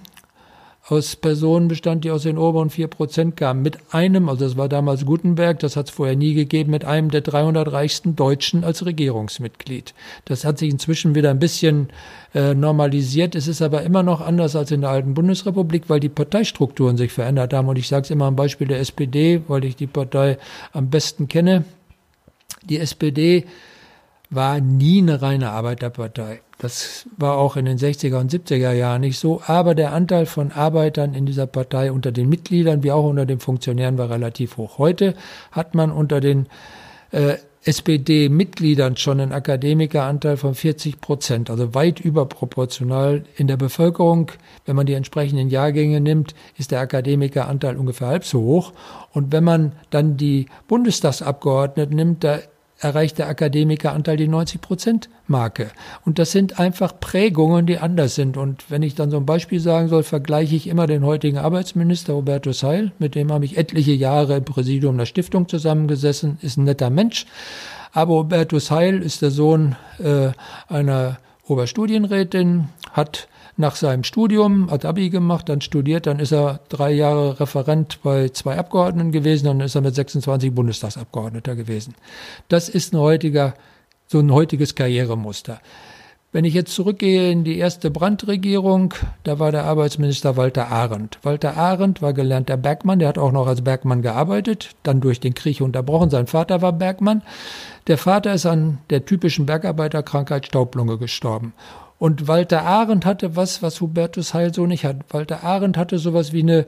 aus Personen bestand, die aus den oberen vier Prozent kamen. Mit einem, also das war damals Gutenberg, das hat es vorher nie gegeben, mit einem der 300 reichsten Deutschen als Regierungsmitglied. Das hat sich inzwischen wieder ein bisschen äh, normalisiert. Es ist aber immer noch anders als in der alten Bundesrepublik, weil die Parteistrukturen sich verändert haben. Und ich sage es immer am Beispiel der SPD, weil ich die Partei am besten kenne. Die SPD war nie eine reine Arbeiterpartei. Das war auch in den 60er und 70er Jahren nicht so. Aber der Anteil von Arbeitern in dieser Partei unter den Mitgliedern wie auch unter den Funktionären war relativ hoch. Heute hat man unter den äh, SPD-Mitgliedern schon einen Akademikeranteil von 40 Prozent, also weit überproportional. In der Bevölkerung, wenn man die entsprechenden Jahrgänge nimmt, ist der Akademikeranteil ungefähr halb so hoch. Und wenn man dann die Bundestagsabgeordneten nimmt, da erreicht der Akademikeranteil die 90-Prozent-Marke. Und das sind einfach Prägungen, die anders sind. Und wenn ich dann so ein Beispiel sagen soll, vergleiche ich immer den heutigen Arbeitsminister Robertus Heil, mit dem habe ich etliche Jahre im Präsidium der Stiftung zusammengesessen, ist ein netter Mensch. Aber Robertus Heil ist der Sohn äh, einer Oberstudienrätin, hat nach seinem Studium, hat Abi gemacht, dann studiert, dann ist er drei Jahre Referent bei zwei Abgeordneten gewesen, dann ist er mit 26 Bundestagsabgeordneter gewesen. Das ist ein heutiger so ein heutiges Karrieremuster. Wenn ich jetzt zurückgehe in die erste Brandregierung, da war der Arbeitsminister Walter Arendt. Walter Arendt war gelernter Bergmann, der hat auch noch als Bergmann gearbeitet, dann durch den Krieg unterbrochen. Sein Vater war Bergmann. Der Vater ist an der typischen Bergarbeiterkrankheit Staublunge gestorben. Und Walter Arendt hatte was, was Hubertus Heil so nicht hat. Walter Arendt hatte sowas wie eine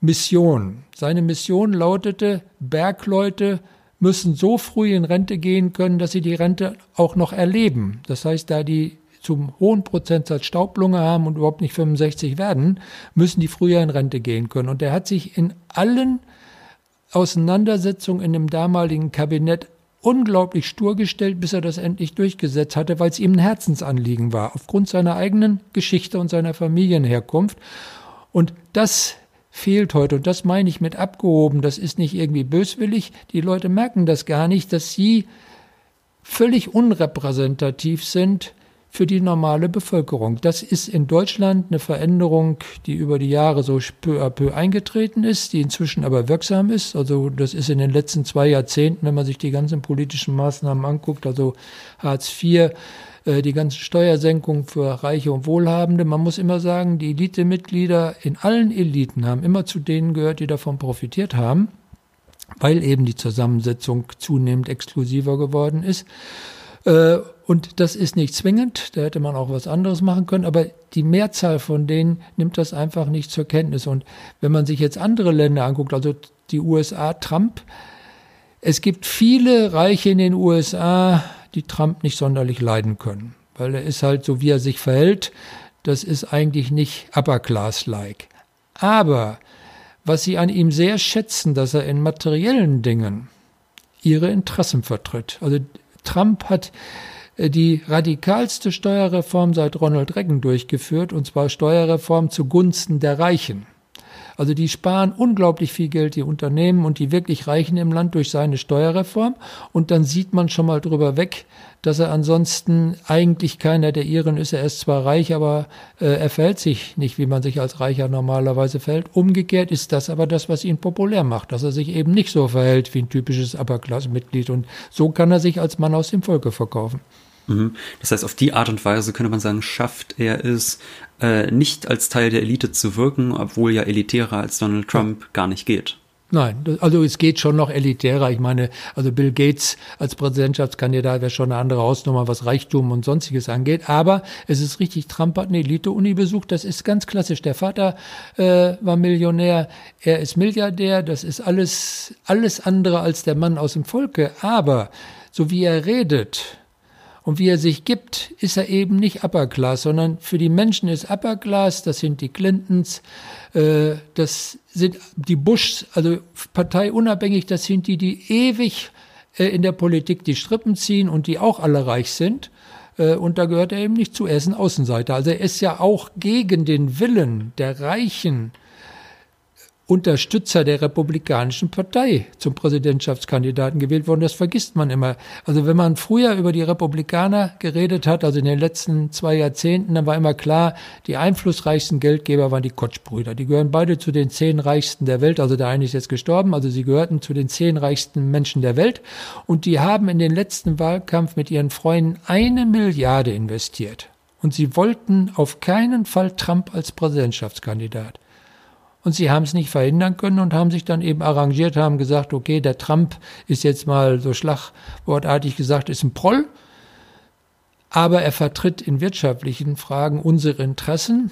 Mission. Seine Mission lautete, Bergleute müssen so früh in Rente gehen können, dass sie die Rente auch noch erleben. Das heißt, da die zum hohen Prozentsatz Staublunge haben und überhaupt nicht 65 werden, müssen die früher in Rente gehen können. Und er hat sich in allen Auseinandersetzungen in dem damaligen Kabinett unglaublich stur gestellt, bis er das endlich durchgesetzt hatte, weil es ihm ein Herzensanliegen war, aufgrund seiner eigenen Geschichte und seiner Familienherkunft. Und das fehlt heute. Und das meine ich mit abgehoben. Das ist nicht irgendwie böswillig. Die Leute merken das gar nicht, dass sie völlig unrepräsentativ sind für die normale Bevölkerung. Das ist in Deutschland eine Veränderung, die über die Jahre so peu à peu eingetreten ist, die inzwischen aber wirksam ist. Also das ist in den letzten zwei Jahrzehnten, wenn man sich die ganzen politischen Maßnahmen anguckt, also Hartz IV, äh, die ganzen Steuersenkungen für Reiche und Wohlhabende. Man muss immer sagen, die Elitemitglieder in allen Eliten haben immer zu denen gehört, die davon profitiert haben, weil eben die Zusammensetzung zunehmend exklusiver geworden ist. Äh, und das ist nicht zwingend, da hätte man auch was anderes machen können, aber die Mehrzahl von denen nimmt das einfach nicht zur Kenntnis. Und wenn man sich jetzt andere Länder anguckt, also die USA, Trump, es gibt viele Reiche in den USA, die Trump nicht sonderlich leiden können, weil er ist halt so, wie er sich verhält, das ist eigentlich nicht upper class-like. Aber was sie an ihm sehr schätzen, dass er in materiellen Dingen ihre Interessen vertritt. Also Trump hat äh, die radikalste Steuerreform seit Ronald Reagan durchgeführt, und zwar Steuerreform zugunsten der Reichen. Also die sparen unglaublich viel Geld, die Unternehmen und die wirklich Reichen im Land durch seine Steuerreform. Und dann sieht man schon mal drüber weg, dass er ansonsten eigentlich keiner der Iren ist. Er ist zwar reich, aber äh, er verhält sich nicht, wie man sich als Reicher normalerweise verhält. Umgekehrt ist das aber das, was ihn populär macht, dass er sich eben nicht so verhält wie ein typisches Upper-Class-Mitglied. Und so kann er sich als Mann aus dem Volke verkaufen. Mhm. Das heißt, auf die Art und Weise könnte man sagen, schafft er es, äh, nicht als Teil der Elite zu wirken, obwohl ja elitärer als Donald Trump ja. gar nicht geht. Nein, also es geht schon noch elitärer. Ich meine, also Bill Gates als Präsidentschaftskandidat wäre schon eine andere Hausnummer, was Reichtum und sonstiges angeht. Aber es ist richtig, Trump hat eine Elite-Uni besucht. Das ist ganz klassisch. Der Vater äh, war Millionär, er ist Milliardär. Das ist alles, alles andere als der Mann aus dem Volke. Aber so wie er redet, und wie er sich gibt, ist er eben nicht Upper Class, sondern für die Menschen ist Upper Class, das sind die Clintons, äh, das sind die Bushs, also parteiunabhängig, das sind die, die ewig äh, in der Politik die Strippen ziehen und die auch alle reich sind. Äh, und da gehört er eben nicht zu. Er ist ein Außenseiter. Also er ist ja auch gegen den Willen der Reichen Unterstützer der Republikanischen Partei zum Präsidentschaftskandidaten gewählt worden. Das vergisst man immer. Also wenn man früher über die Republikaner geredet hat, also in den letzten zwei Jahrzehnten, dann war immer klar, die einflussreichsten Geldgeber waren die Koch-Brüder. Die gehören beide zu den zehn reichsten der Welt. Also der eine ist jetzt gestorben, also sie gehörten zu den zehn reichsten Menschen der Welt. Und die haben in den letzten Wahlkampf mit ihren Freunden eine Milliarde investiert. Und sie wollten auf keinen Fall Trump als Präsidentschaftskandidat. Und sie haben es nicht verhindern können und haben sich dann eben arrangiert, haben gesagt, okay, der Trump ist jetzt mal so schlagwortartig gesagt, ist ein Proll, aber er vertritt in wirtschaftlichen Fragen unsere Interessen.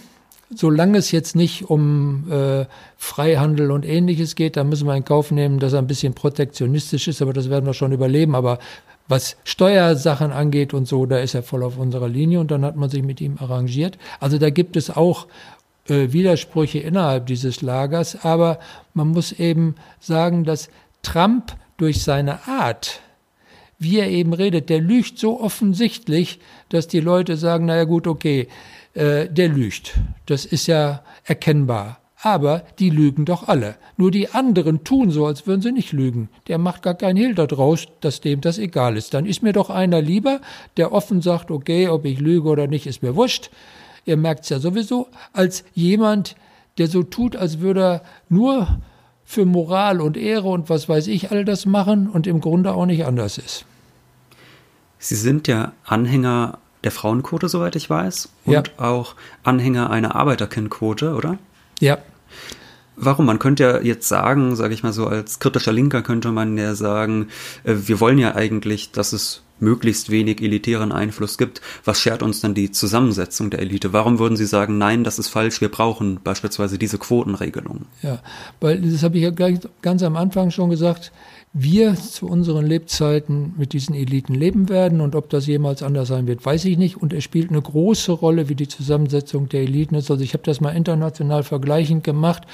Solange es jetzt nicht um äh, Freihandel und ähnliches geht, da müssen wir in Kauf nehmen, dass er ein bisschen protektionistisch ist, aber das werden wir schon überleben. Aber was Steuersachen angeht und so, da ist er voll auf unserer Linie und dann hat man sich mit ihm arrangiert. Also da gibt es auch äh, Widersprüche innerhalb dieses Lagers, aber man muss eben sagen, dass Trump durch seine Art, wie er eben redet, der lügt so offensichtlich, dass die Leute sagen, naja gut, okay, äh, der lügt. Das ist ja erkennbar. Aber die lügen doch alle. Nur die anderen tun so, als würden sie nicht lügen. Der macht gar kein Hehl daraus, dass dem das egal ist. Dann ist mir doch einer lieber, der offen sagt, okay, ob ich lüge oder nicht, ist mir wurscht ihr merkt es ja sowieso, als jemand, der so tut, als würde er nur für Moral und Ehre und was weiß ich all das machen und im Grunde auch nicht anders ist. Sie sind ja Anhänger der Frauenquote, soweit ich weiß, und Ja. auch Anhänger einer Arbeiterkindquote, oder? Ja, Warum? Man könnte ja jetzt sagen, sage ich mal so, als kritischer Linker könnte man ja sagen, äh, wir wollen ja eigentlich, dass es möglichst wenig elitären Einfluss gibt. Was schert uns dann die Zusammensetzung der Elite? Warum würden Sie sagen, nein, das ist falsch, wir brauchen beispielsweise diese Quotenregelung? Ja, weil das habe ich ja gleich ganz am Anfang schon gesagt. Wir zu unseren Lebzeiten mit diesen Eliten leben werden und ob das jemals anders sein wird, weiß ich nicht. Und es spielt eine große Rolle, wie die Zusammensetzung der Eliten ist. Also ich habe das mal international vergleichend gemacht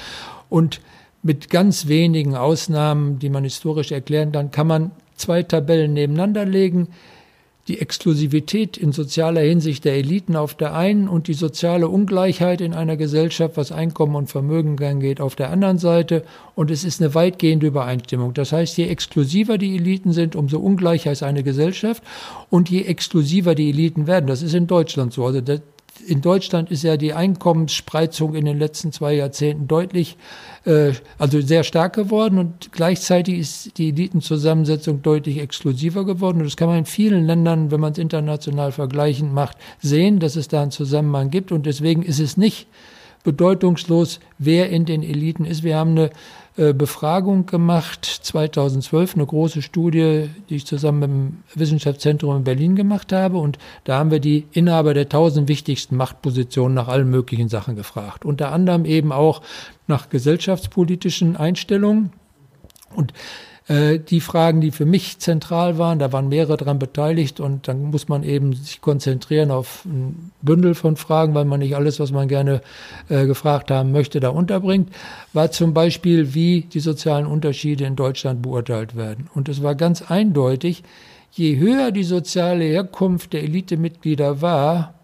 und mit ganz wenigen Ausnahmen, die man historisch erklären kann, kann man zwei Tabellen nebeneinander legen die Exklusivität in sozialer Hinsicht der Eliten auf der einen und die soziale Ungleichheit in einer Gesellschaft, was Einkommen und Vermögen angeht, auf der anderen Seite. Und es ist eine weitgehende Übereinstimmung. Das heißt, je exklusiver die Eliten sind, umso ungleicher ist eine Gesellschaft. Und je exklusiver die Eliten werden, das ist in Deutschland so. Also in Deutschland ist ja die Einkommensspreizung in den letzten zwei Jahrzehnten deutlich, äh, also sehr stark geworden und gleichzeitig ist die Elitenzusammensetzung deutlich exklusiver geworden. Und das kann man in vielen Ländern, wenn man es international vergleichend macht, sehen, dass es da einen Zusammenhang gibt. Und deswegen ist es nicht bedeutungslos, wer in den Eliten ist. Wir haben eine äh, Befragung gemacht, 2012, eine große Studie, die ich zusammen mit dem Wissenschaftszentrum in Berlin gemacht habe. Und da haben wir die Inhaber der tausend wichtigsten Machtpositionen nach allen möglichen Sachen gefragt. Unter anderem eben auch nach gesellschaftspolitischen Einstellungen. Und äh, die Fragen, die für mich zentral waren, da waren mehrere dran beteiligt und dann muss man eben sich konzentrieren auf ein Bündel von Fragen, weil man nicht alles, was man gerne äh, gefragt haben möchte, da unterbringt, war zum Beispiel, wie die sozialen Unterschiede in Deutschland beurteilt werden. Und es war ganz eindeutig, je höher die soziale Herkunft der Elitemitglieder war,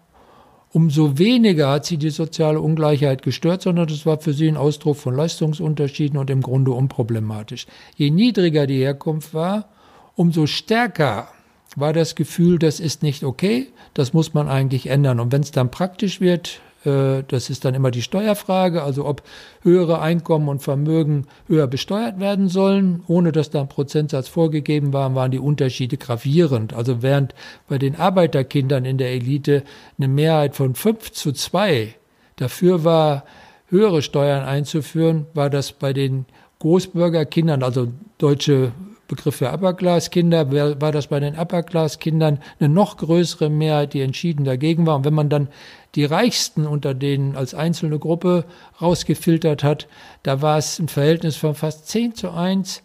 umso weniger hat sie die soziale Ungleichheit gestört, sondern das war für sie ein Ausdruck von Leistungsunterschieden und im Grunde unproblematisch. Je niedriger die Herkunft war, umso stärker war das Gefühl, das ist nicht okay, das muss man eigentlich ändern. Und wenn es dann praktisch wird, das ist dann immer die Steuerfrage, also ob höhere Einkommen und Vermögen höher besteuert werden sollen, ohne dass da ein Prozentsatz vorgegeben war, waren die Unterschiede gravierend. Also während bei den Arbeiterkindern in der Elite eine Mehrheit von 5 zu 2 dafür war, höhere Steuern einzuführen, war das bei den Großbürgerkindern, also deutsche Begriff für Upper-Class-Kinder, war das bei den Upper-Class-Kindern eine noch größere Mehrheit, die entschieden dagegen war. Und wenn man dann die Reichsten unter denen als einzelne Gruppe rausgefiltert hat, da war es ein Verhältnis von fast 10 zu 1,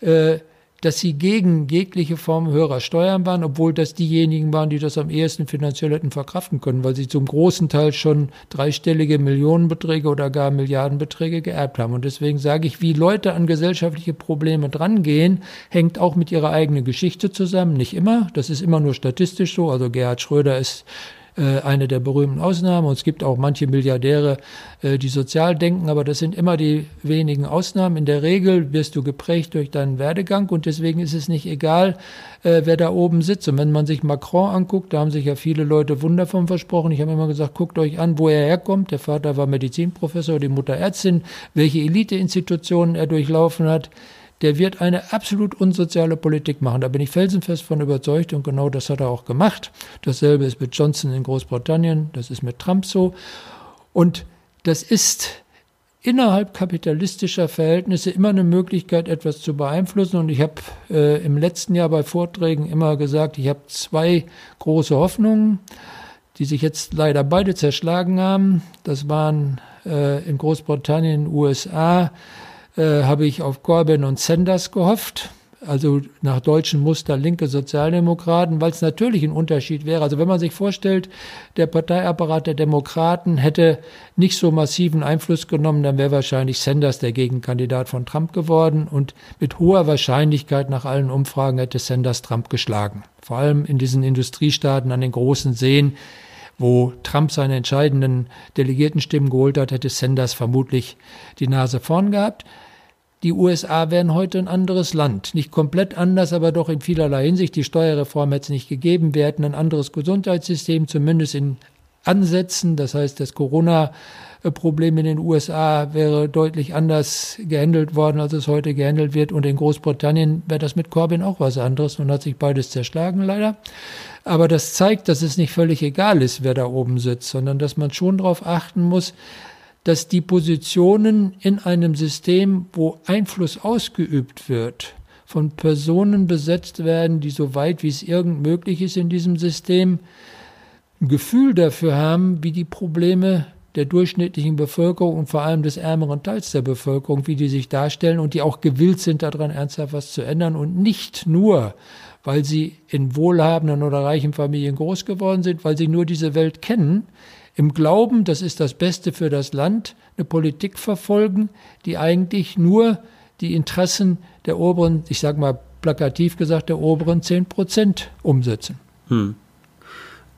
äh, dass sie gegen jegliche Form höherer Steuern waren, obwohl das diejenigen waren, die das am ehesten finanziell hätten verkraften können, weil sie zum großen Teil schon dreistellige Millionenbeträge oder gar Milliardenbeträge geerbt haben. Und deswegen sage ich, wie Leute an gesellschaftliche Probleme drangehen, hängt auch mit ihrer eigenen Geschichte zusammen. Nicht immer, das ist immer nur statistisch so. Also Gerhard Schröder ist äh, eine der berühmten Ausnahmen. Und es gibt auch manche Milliardäre, äh, die sozial denken, aber das sind immer die wenigen Ausnahmen. In der Regel wirst du geprägt durch deinen Werdegang und deswegen ist es nicht egal, äh, wer da oben sitzt. Und wenn man sich Macron anguckt, da haben sich ja viele Leute Wunder von versprochen. Ich habe immer gesagt, guckt euch an, wo er herkommt. Der Vater war Medizinprofessor, die Mutter Ärztin, welche Eliteinstitutionen er durchlaufen hat der wird eine absolut unsoziale Politik machen. Da bin ich felsenfest von überzeugt und genau das hat er auch gemacht. Dasselbe ist mit Johnson in Großbritannien, das ist mit Trump so. Und das ist innerhalb kapitalistischer Verhältnisse immer eine Möglichkeit, etwas zu beeinflussen. Und ich habe äh, im letzten Jahr bei Vorträgen immer gesagt, ich habe zwei große Hoffnungen, die sich jetzt leider beide zerschlagen haben. Das waren äh, in Großbritannien, USA, äh, habe ich auf Corbyn und Sanders gehofft, also nach deutschem Muster linke Sozialdemokraten, weil es natürlich ein Unterschied wäre. Also wenn man sich vorstellt, der Parteiapparat der Demokraten hätte nicht so massiven Einfluss genommen, dann wäre wahrscheinlich Sanders der Gegenkandidat von Trump geworden und mit hoher Wahrscheinlichkeit nach allen Umfragen hätte Sanders Trump geschlagen. Vor allem in diesen Industriestaaten an den großen Seen, wo Trump seine entscheidenden Delegiertenstimmen geholt hat, hätte Sanders vermutlich die Nase vorn gehabt. Die USA wären heute ein anderes Land. Nicht komplett anders, aber doch in vielerlei Hinsicht. Die Steuerreform hätte es nicht gegeben. Wir hätten ein anderes Gesundheitssystem, zumindest in ansetzen. Das heißt, das Corona-Problem in den USA wäre deutlich anders gehandelt worden, als es heute gehandelt wird. Und in Großbritannien wäre das mit Corbyn auch was anderes und hat sich beides zerschlagen, leider. Aber das zeigt, dass es nicht völlig egal ist, wer da oben sitzt, sondern dass man schon darauf achten muss, dass die Positionen in einem System, wo Einfluss ausgeübt wird, von Personen besetzt werden, die so weit wie es irgend möglich ist in diesem System ein Gefühl dafür haben, wie die Probleme der durchschnittlichen Bevölkerung und vor allem des ärmeren Teils der Bevölkerung, wie die sich darstellen und die auch gewillt sind, daran ernsthaft was zu ändern und nicht nur, weil sie in wohlhabenden oder reichen Familien groß geworden sind, weil sie nur diese Welt kennen, im Glauben, das ist das Beste für das Land, eine Politik verfolgen, die eigentlich nur die Interessen der oberen, ich sage mal plakativ gesagt, der oberen 10 Prozent umsetzen. Hm.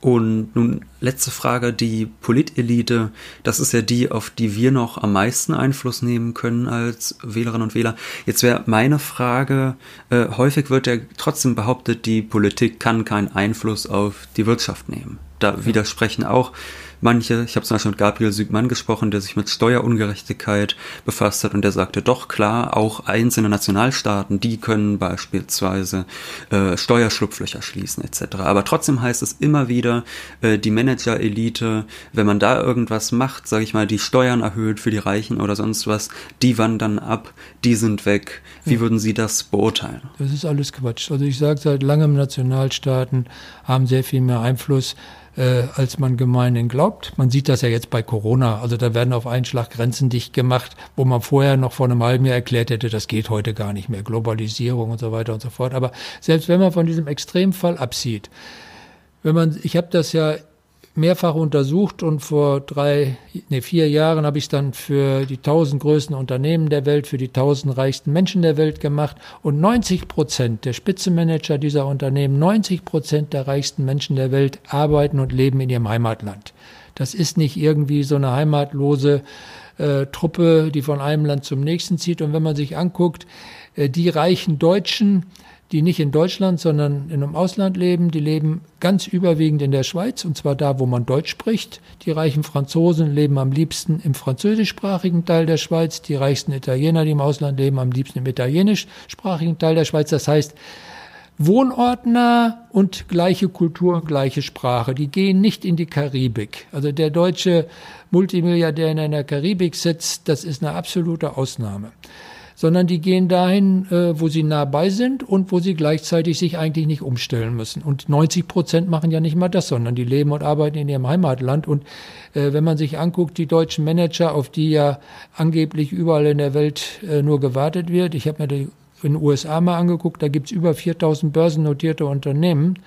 Und nun letzte Frage, die Politelite, das ist ja die, auf die wir noch am meisten Einfluss nehmen können als Wählerinnen und Wähler. Jetzt wäre meine Frage, äh, häufig wird ja trotzdem behauptet, die Politik kann keinen Einfluss auf die Wirtschaft nehmen. Da widersprechen auch manche, ich habe zum Beispiel mit Gabriel Sügmann gesprochen, der sich mit Steuerungerechtigkeit befasst hat und der sagte, doch klar, auch einzelne Nationalstaaten, die können beispielsweise äh, Steuerschlupflöcher schließen etc. Aber trotzdem heißt es immer wieder, äh, die Manager-Elite, wenn man da irgendwas macht, sage ich mal, die Steuern erhöht für die Reichen oder sonst was, die wandern ab, die sind weg. Wie ja. würden Sie das beurteilen? Das ist alles Quatsch. Also ich sage seit langem, Nationalstaaten haben sehr viel mehr Einfluss äh, als man gemeinhin glaubt. Man sieht das ja jetzt bei Corona. Also da werden auf einen Schlag Grenzen dicht gemacht, wo man vorher noch vor einem halben Jahr erklärt hätte, das geht heute gar nicht mehr. Globalisierung und so weiter und so fort. Aber selbst wenn man von diesem Extremfall absieht, wenn man, ich habe das ja mehrfach untersucht und vor drei, nee, vier Jahren habe ich es dann für die tausend größten Unternehmen der Welt, für die tausend reichsten Menschen der Welt gemacht und 90 Prozent der Spitzenmanager dieser Unternehmen, 90 Prozent der reichsten Menschen der Welt arbeiten und leben in ihrem Heimatland. Das ist nicht irgendwie so eine heimatlose äh, Truppe, die von einem Land zum nächsten zieht. Und wenn man sich anguckt, äh, die reichen Deutschen, die nicht in Deutschland, sondern in einem Ausland leben. Die leben ganz überwiegend in der Schweiz, und zwar da, wo man Deutsch spricht. Die reichen Franzosen leben am liebsten im französischsprachigen Teil der Schweiz. Die reichsten Italiener, die im Ausland leben, am liebsten im italienischsprachigen Teil der Schweiz. Das heißt, wohnortnah und gleiche Kultur gleiche Sprache. Die gehen nicht in die Karibik. Also der deutsche Multimilliardär in einer Karibik sitzt, das ist eine absolute Ausnahme sondern die gehen dahin, äh, wo sie nah bei sind und wo sie gleichzeitig sich eigentlich nicht umstellen müssen. Und 90 Prozent machen ja nicht mal das, sondern die leben und arbeiten in ihrem Heimatland. Und äh, wenn man sich anguckt, die deutschen Manager, auf die ja angeblich überall in der Welt äh, nur gewartet wird, ich habe mir die in den USA mal angeguckt, da gibt's über 4000 börsennotierte Unternehmen.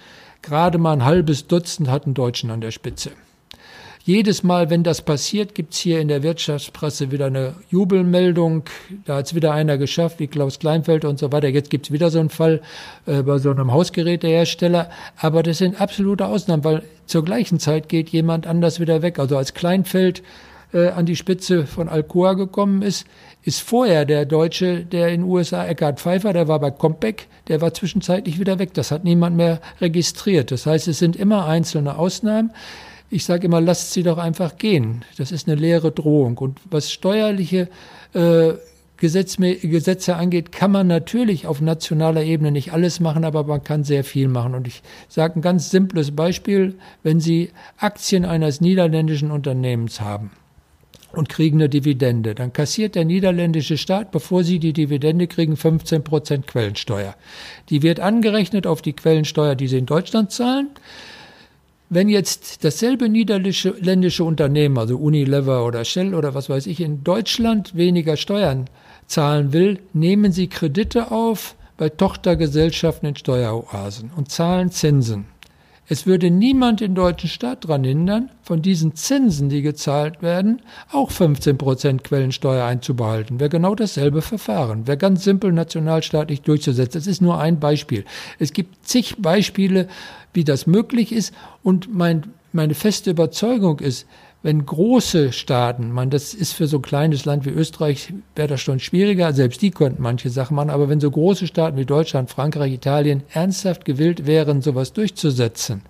Gerade mal ein halbes Dutzend hatten Deutschen an der Spitze. Jedes Mal, wenn das passiert, gibt's hier in der Wirtschaftspresse wieder eine Jubelmeldung. Da hat's wieder einer geschafft, wie Klaus Kleinfeld und so weiter. Jetzt gibt's wieder so einen Fall äh, bei so einem Hausgerätehersteller. Aber das sind absolute Ausnahmen, weil zur gleichen Zeit geht jemand anders wieder weg. Also als Kleinfeld äh, an die Spitze von Alcoa gekommen ist, ist vorher der Deutsche, der in USA, Eckhard Pfeiffer, der war bei Compaq, der war zwischenzeitlich wieder weg. Das hat niemand mehr registriert. Das heißt, es sind immer einzelne Ausnahmen. Ich sage immer, lasst sie doch einfach gehen. Das ist eine leere Drohung. Und was steuerliche äh, Gesetze angeht, kann man natürlich auf nationaler Ebene nicht alles machen, aber man kann sehr viel machen. Und ich sage ein ganz simples Beispiel. Wenn Sie Aktien eines niederländischen Unternehmens haben, und kriegen eine Dividende. Dann kassiert der niederländische Staat, bevor sie die Dividende kriegen, 15 Prozent Quellensteuer. Die wird angerechnet auf die Quellensteuer, die sie in Deutschland zahlen. Wenn jetzt dasselbe niederländische Unternehmen, also Unilever oder Shell oder was weiß ich, in Deutschland weniger Steuern zahlen will, nehmen sie Kredite auf bei Tochtergesellschaften in Steueroasen und zahlen Zinsen. Es würde niemand den deutschen Staat daran hindern, von diesen Zinsen, die gezahlt werden, auch 15 Prozent Quellensteuer einzubehalten. Wäre genau dasselbe Verfahren. Wäre ganz simpel nationalstaatlich durchzusetzen. Es ist nur ein Beispiel. Es gibt zig Beispiele, wie das möglich ist. Und mein, meine feste Überzeugung ist, wenn große Staaten, man, das ist für so ein kleines Land wie Österreich, wäre das schon schwieriger, selbst die könnten manche Sachen machen, aber wenn so große Staaten wie Deutschland, Frankreich, Italien ernsthaft gewillt wären, sowas durchzusetzen,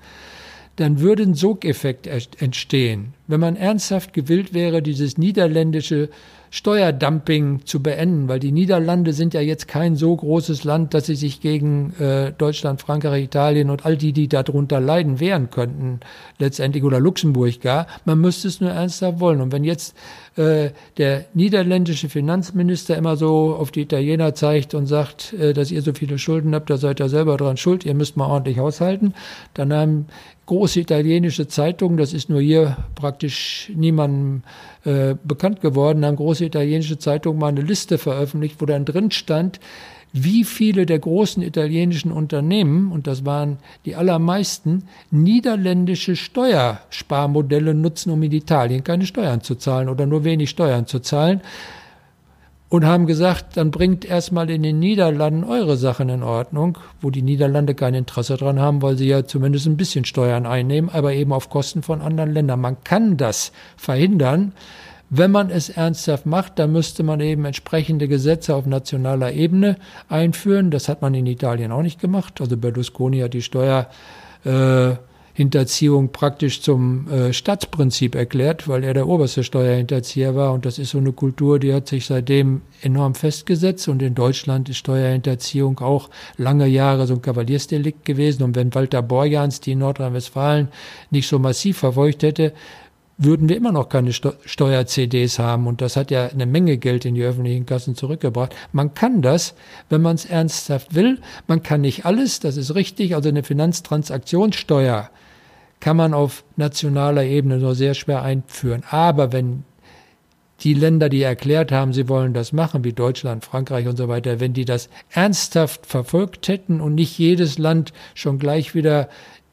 dann würde ein Sogeffekt entstehen. Wenn man ernsthaft gewillt wäre, dieses niederländische Steuerdumping zu beenden, weil die Niederlande sind ja jetzt kein so großes Land, dass sie sich gegen äh, Deutschland, Frankreich, Italien und all die, die darunter leiden, wehren könnten, letztendlich oder Luxemburg gar. Man müsste es nur ernsthaft wollen. Und wenn jetzt äh, der niederländische Finanzminister immer so auf die Italiener zeigt und sagt, äh, dass ihr so viele Schulden habt, da seid ihr selber dran schuld, ihr müsst mal ordentlich haushalten, dann haben große italienische Zeitungen, das ist nur hier praktisch niemandem äh, bekannt geworden, haben große italienische Zeitungen mal eine Liste veröffentlicht, wo dann drin stand, wie viele der großen italienischen Unternehmen, und das waren die allermeisten, niederländische Steuersparmodelle nutzen, um in Italien keine Steuern zu zahlen oder nur wenig Steuern zu zahlen und haben gesagt, dann bringt erstmal in den Niederlanden eure Sachen in Ordnung, wo die Niederlande kein Interesse dran haben, weil sie ja zumindest ein bisschen Steuern einnehmen, aber eben auf Kosten von anderen Ländern. Man kann das verhindern. Wenn man es ernsthaft macht, dann müsste man eben entsprechende Gesetze auf nationaler Ebene einführen. Das hat man in Italien auch nicht gemacht. Also Berlusconi hat die Steuer äh, Hinterziehung praktisch zum äh, Staatsprinzip erklärt, weil er der oberste Steuerhinterzieher war. Und das ist so eine Kultur, die hat sich seitdem enorm festgesetzt. Und in Deutschland ist Steuerhinterziehung auch lange Jahre so ein Kavaliersdelikt gewesen. Und wenn Walter Borjans die in Nordrhein-Westfalen nicht so massiv verfolgt hätte, würden wir immer noch keine Steuer-CDs haben. Und das hat ja eine Menge Geld in die öffentlichen Kassen zurückgebracht. Man kann das, wenn man es ernsthaft will. Man kann nicht alles, das ist richtig. Also eine Finanztransaktionssteuer kann man auf nationaler Ebene nur sehr schwer einführen. Aber wenn die Länder, die erklärt haben, sie wollen das machen, wie Deutschland, Frankreich und so weiter, wenn die das ernsthaft verfolgt hätten und nicht jedes Land schon gleich wieder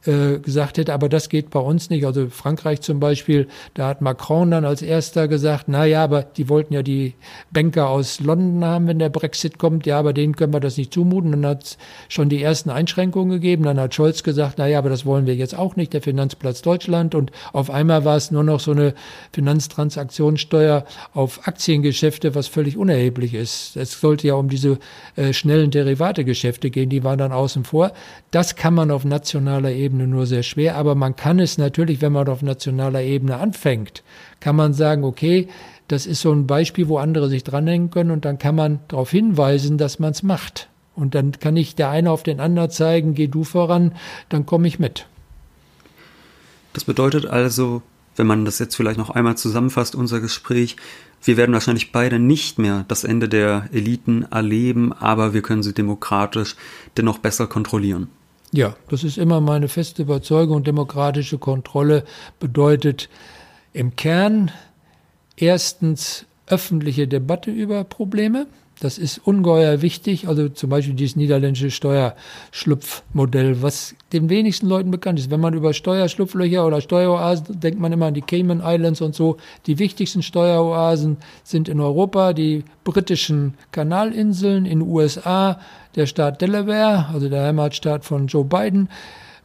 äh, gesagt hätte, aber das geht bei uns nicht. Also Frankreich zum Beispiel, da hat Macron dann als erster gesagt, na ja, aber die wollten ja die Banker aus London haben, wenn der Brexit kommt. Ja, aber denen können wir das nicht zumuten. Dann hat es schon die ersten Einschränkungen gegeben. Dann hat Scholz gesagt, na ja, aber das wollen wir jetzt auch nicht, der Finanzplatz Deutschland. Und auf einmal war es nur noch so eine Finanztransaktionssteuer auf Aktiengeschäfte, was völlig unerheblich ist. Es sollte ja um diese äh, schnellen Derivategeschäfte gehen, die waren dann außen vor. Das kann man auf nationaler Ebene Ebene nur sehr schwer, aber man kann es natürlich, wenn man auf nationaler Ebene anfängt, kann man sagen, okay, das ist so ein Beispiel, wo andere sich dranhängen können und dann kann man darauf hinweisen, dass man es macht. Und dann kann nicht der eine auf den anderen zeigen, geh du voran, dann komme ich mit. Das bedeutet also, wenn man das jetzt vielleicht noch einmal zusammenfasst, unser Gespräch, wir werden wahrscheinlich beide nicht mehr das Ende der Eliten erleben, aber wir können sie demokratisch dennoch besser kontrollieren. Ja, das ist immer meine feste Überzeugung. Demokratische Kontrolle bedeutet im Kern erstens öffentliche Debatte über Probleme. Das ist ungeheuer wichtig. Also zum Beispiel dieses niederländische Steuerschlupfmodell, was den wenigsten Leuten bekannt ist. Wenn man über Steuerschlupflöcher oder Steueroasen denkt man immer an die Cayman Islands und so. Die wichtigsten Steueroasen sind in Europa die britischen Kanalinseln, in den USA der Staat Delaware, also der Heimatstaat von Joe Biden.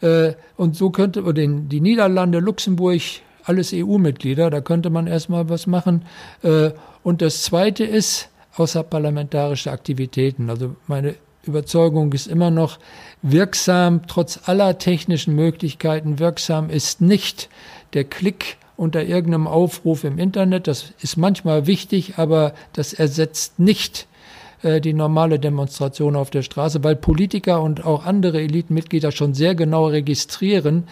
Äh, und so könnte man die Niederlande, Luxemburg, alles EU-Mitglieder, da könnte man erstmal was machen. Äh, und das Zweite ist, außerparlamentarische Aktivitäten. Also meine Überzeugung ist immer noch wirksam, trotz aller technischen Möglichkeiten wirksam ist nicht der Klick unter irgendeinem Aufruf im Internet. Das ist manchmal wichtig, aber das ersetzt nicht äh, die normale Demonstration auf der Straße, weil Politiker und auch andere Elitenmitglieder schon sehr genau registrieren,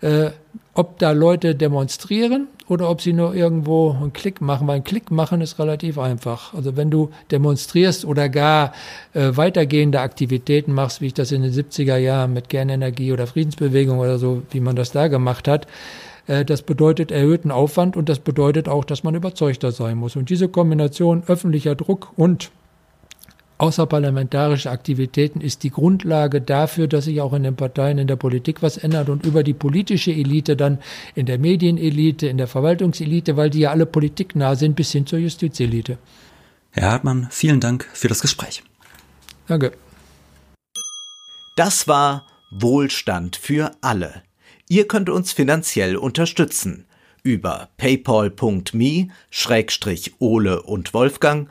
äh, ob da Leute demonstrieren oder ob sie nur irgendwo einen Klick machen. Weil ein Klick machen ist relativ einfach. Also wenn du demonstrierst oder gar äh, weitergehende Aktivitäten machst, wie ich das in den 70er Jahren mit Kernenergie oder Friedensbewegung oder so, wie man das da gemacht hat, äh, das bedeutet erhöhten Aufwand und das bedeutet auch, dass man überzeugter sein muss. Und diese Kombination öffentlicher Druck und außerparlamentarische Aktivitäten ist die Grundlage dafür, dass sich auch in den Parteien, in der Politik was ändert und über die politische Elite dann in der Medienelite, in der Verwaltungselite, weil die ja alle politiknah sind, bis hin zur Justizelite. Herr Hartmann, vielen Dank für das Gespräch. Danke. Das war Wohlstand für alle. Ihr könnt uns finanziell unterstützen über paypal.me-ole und Wolfgang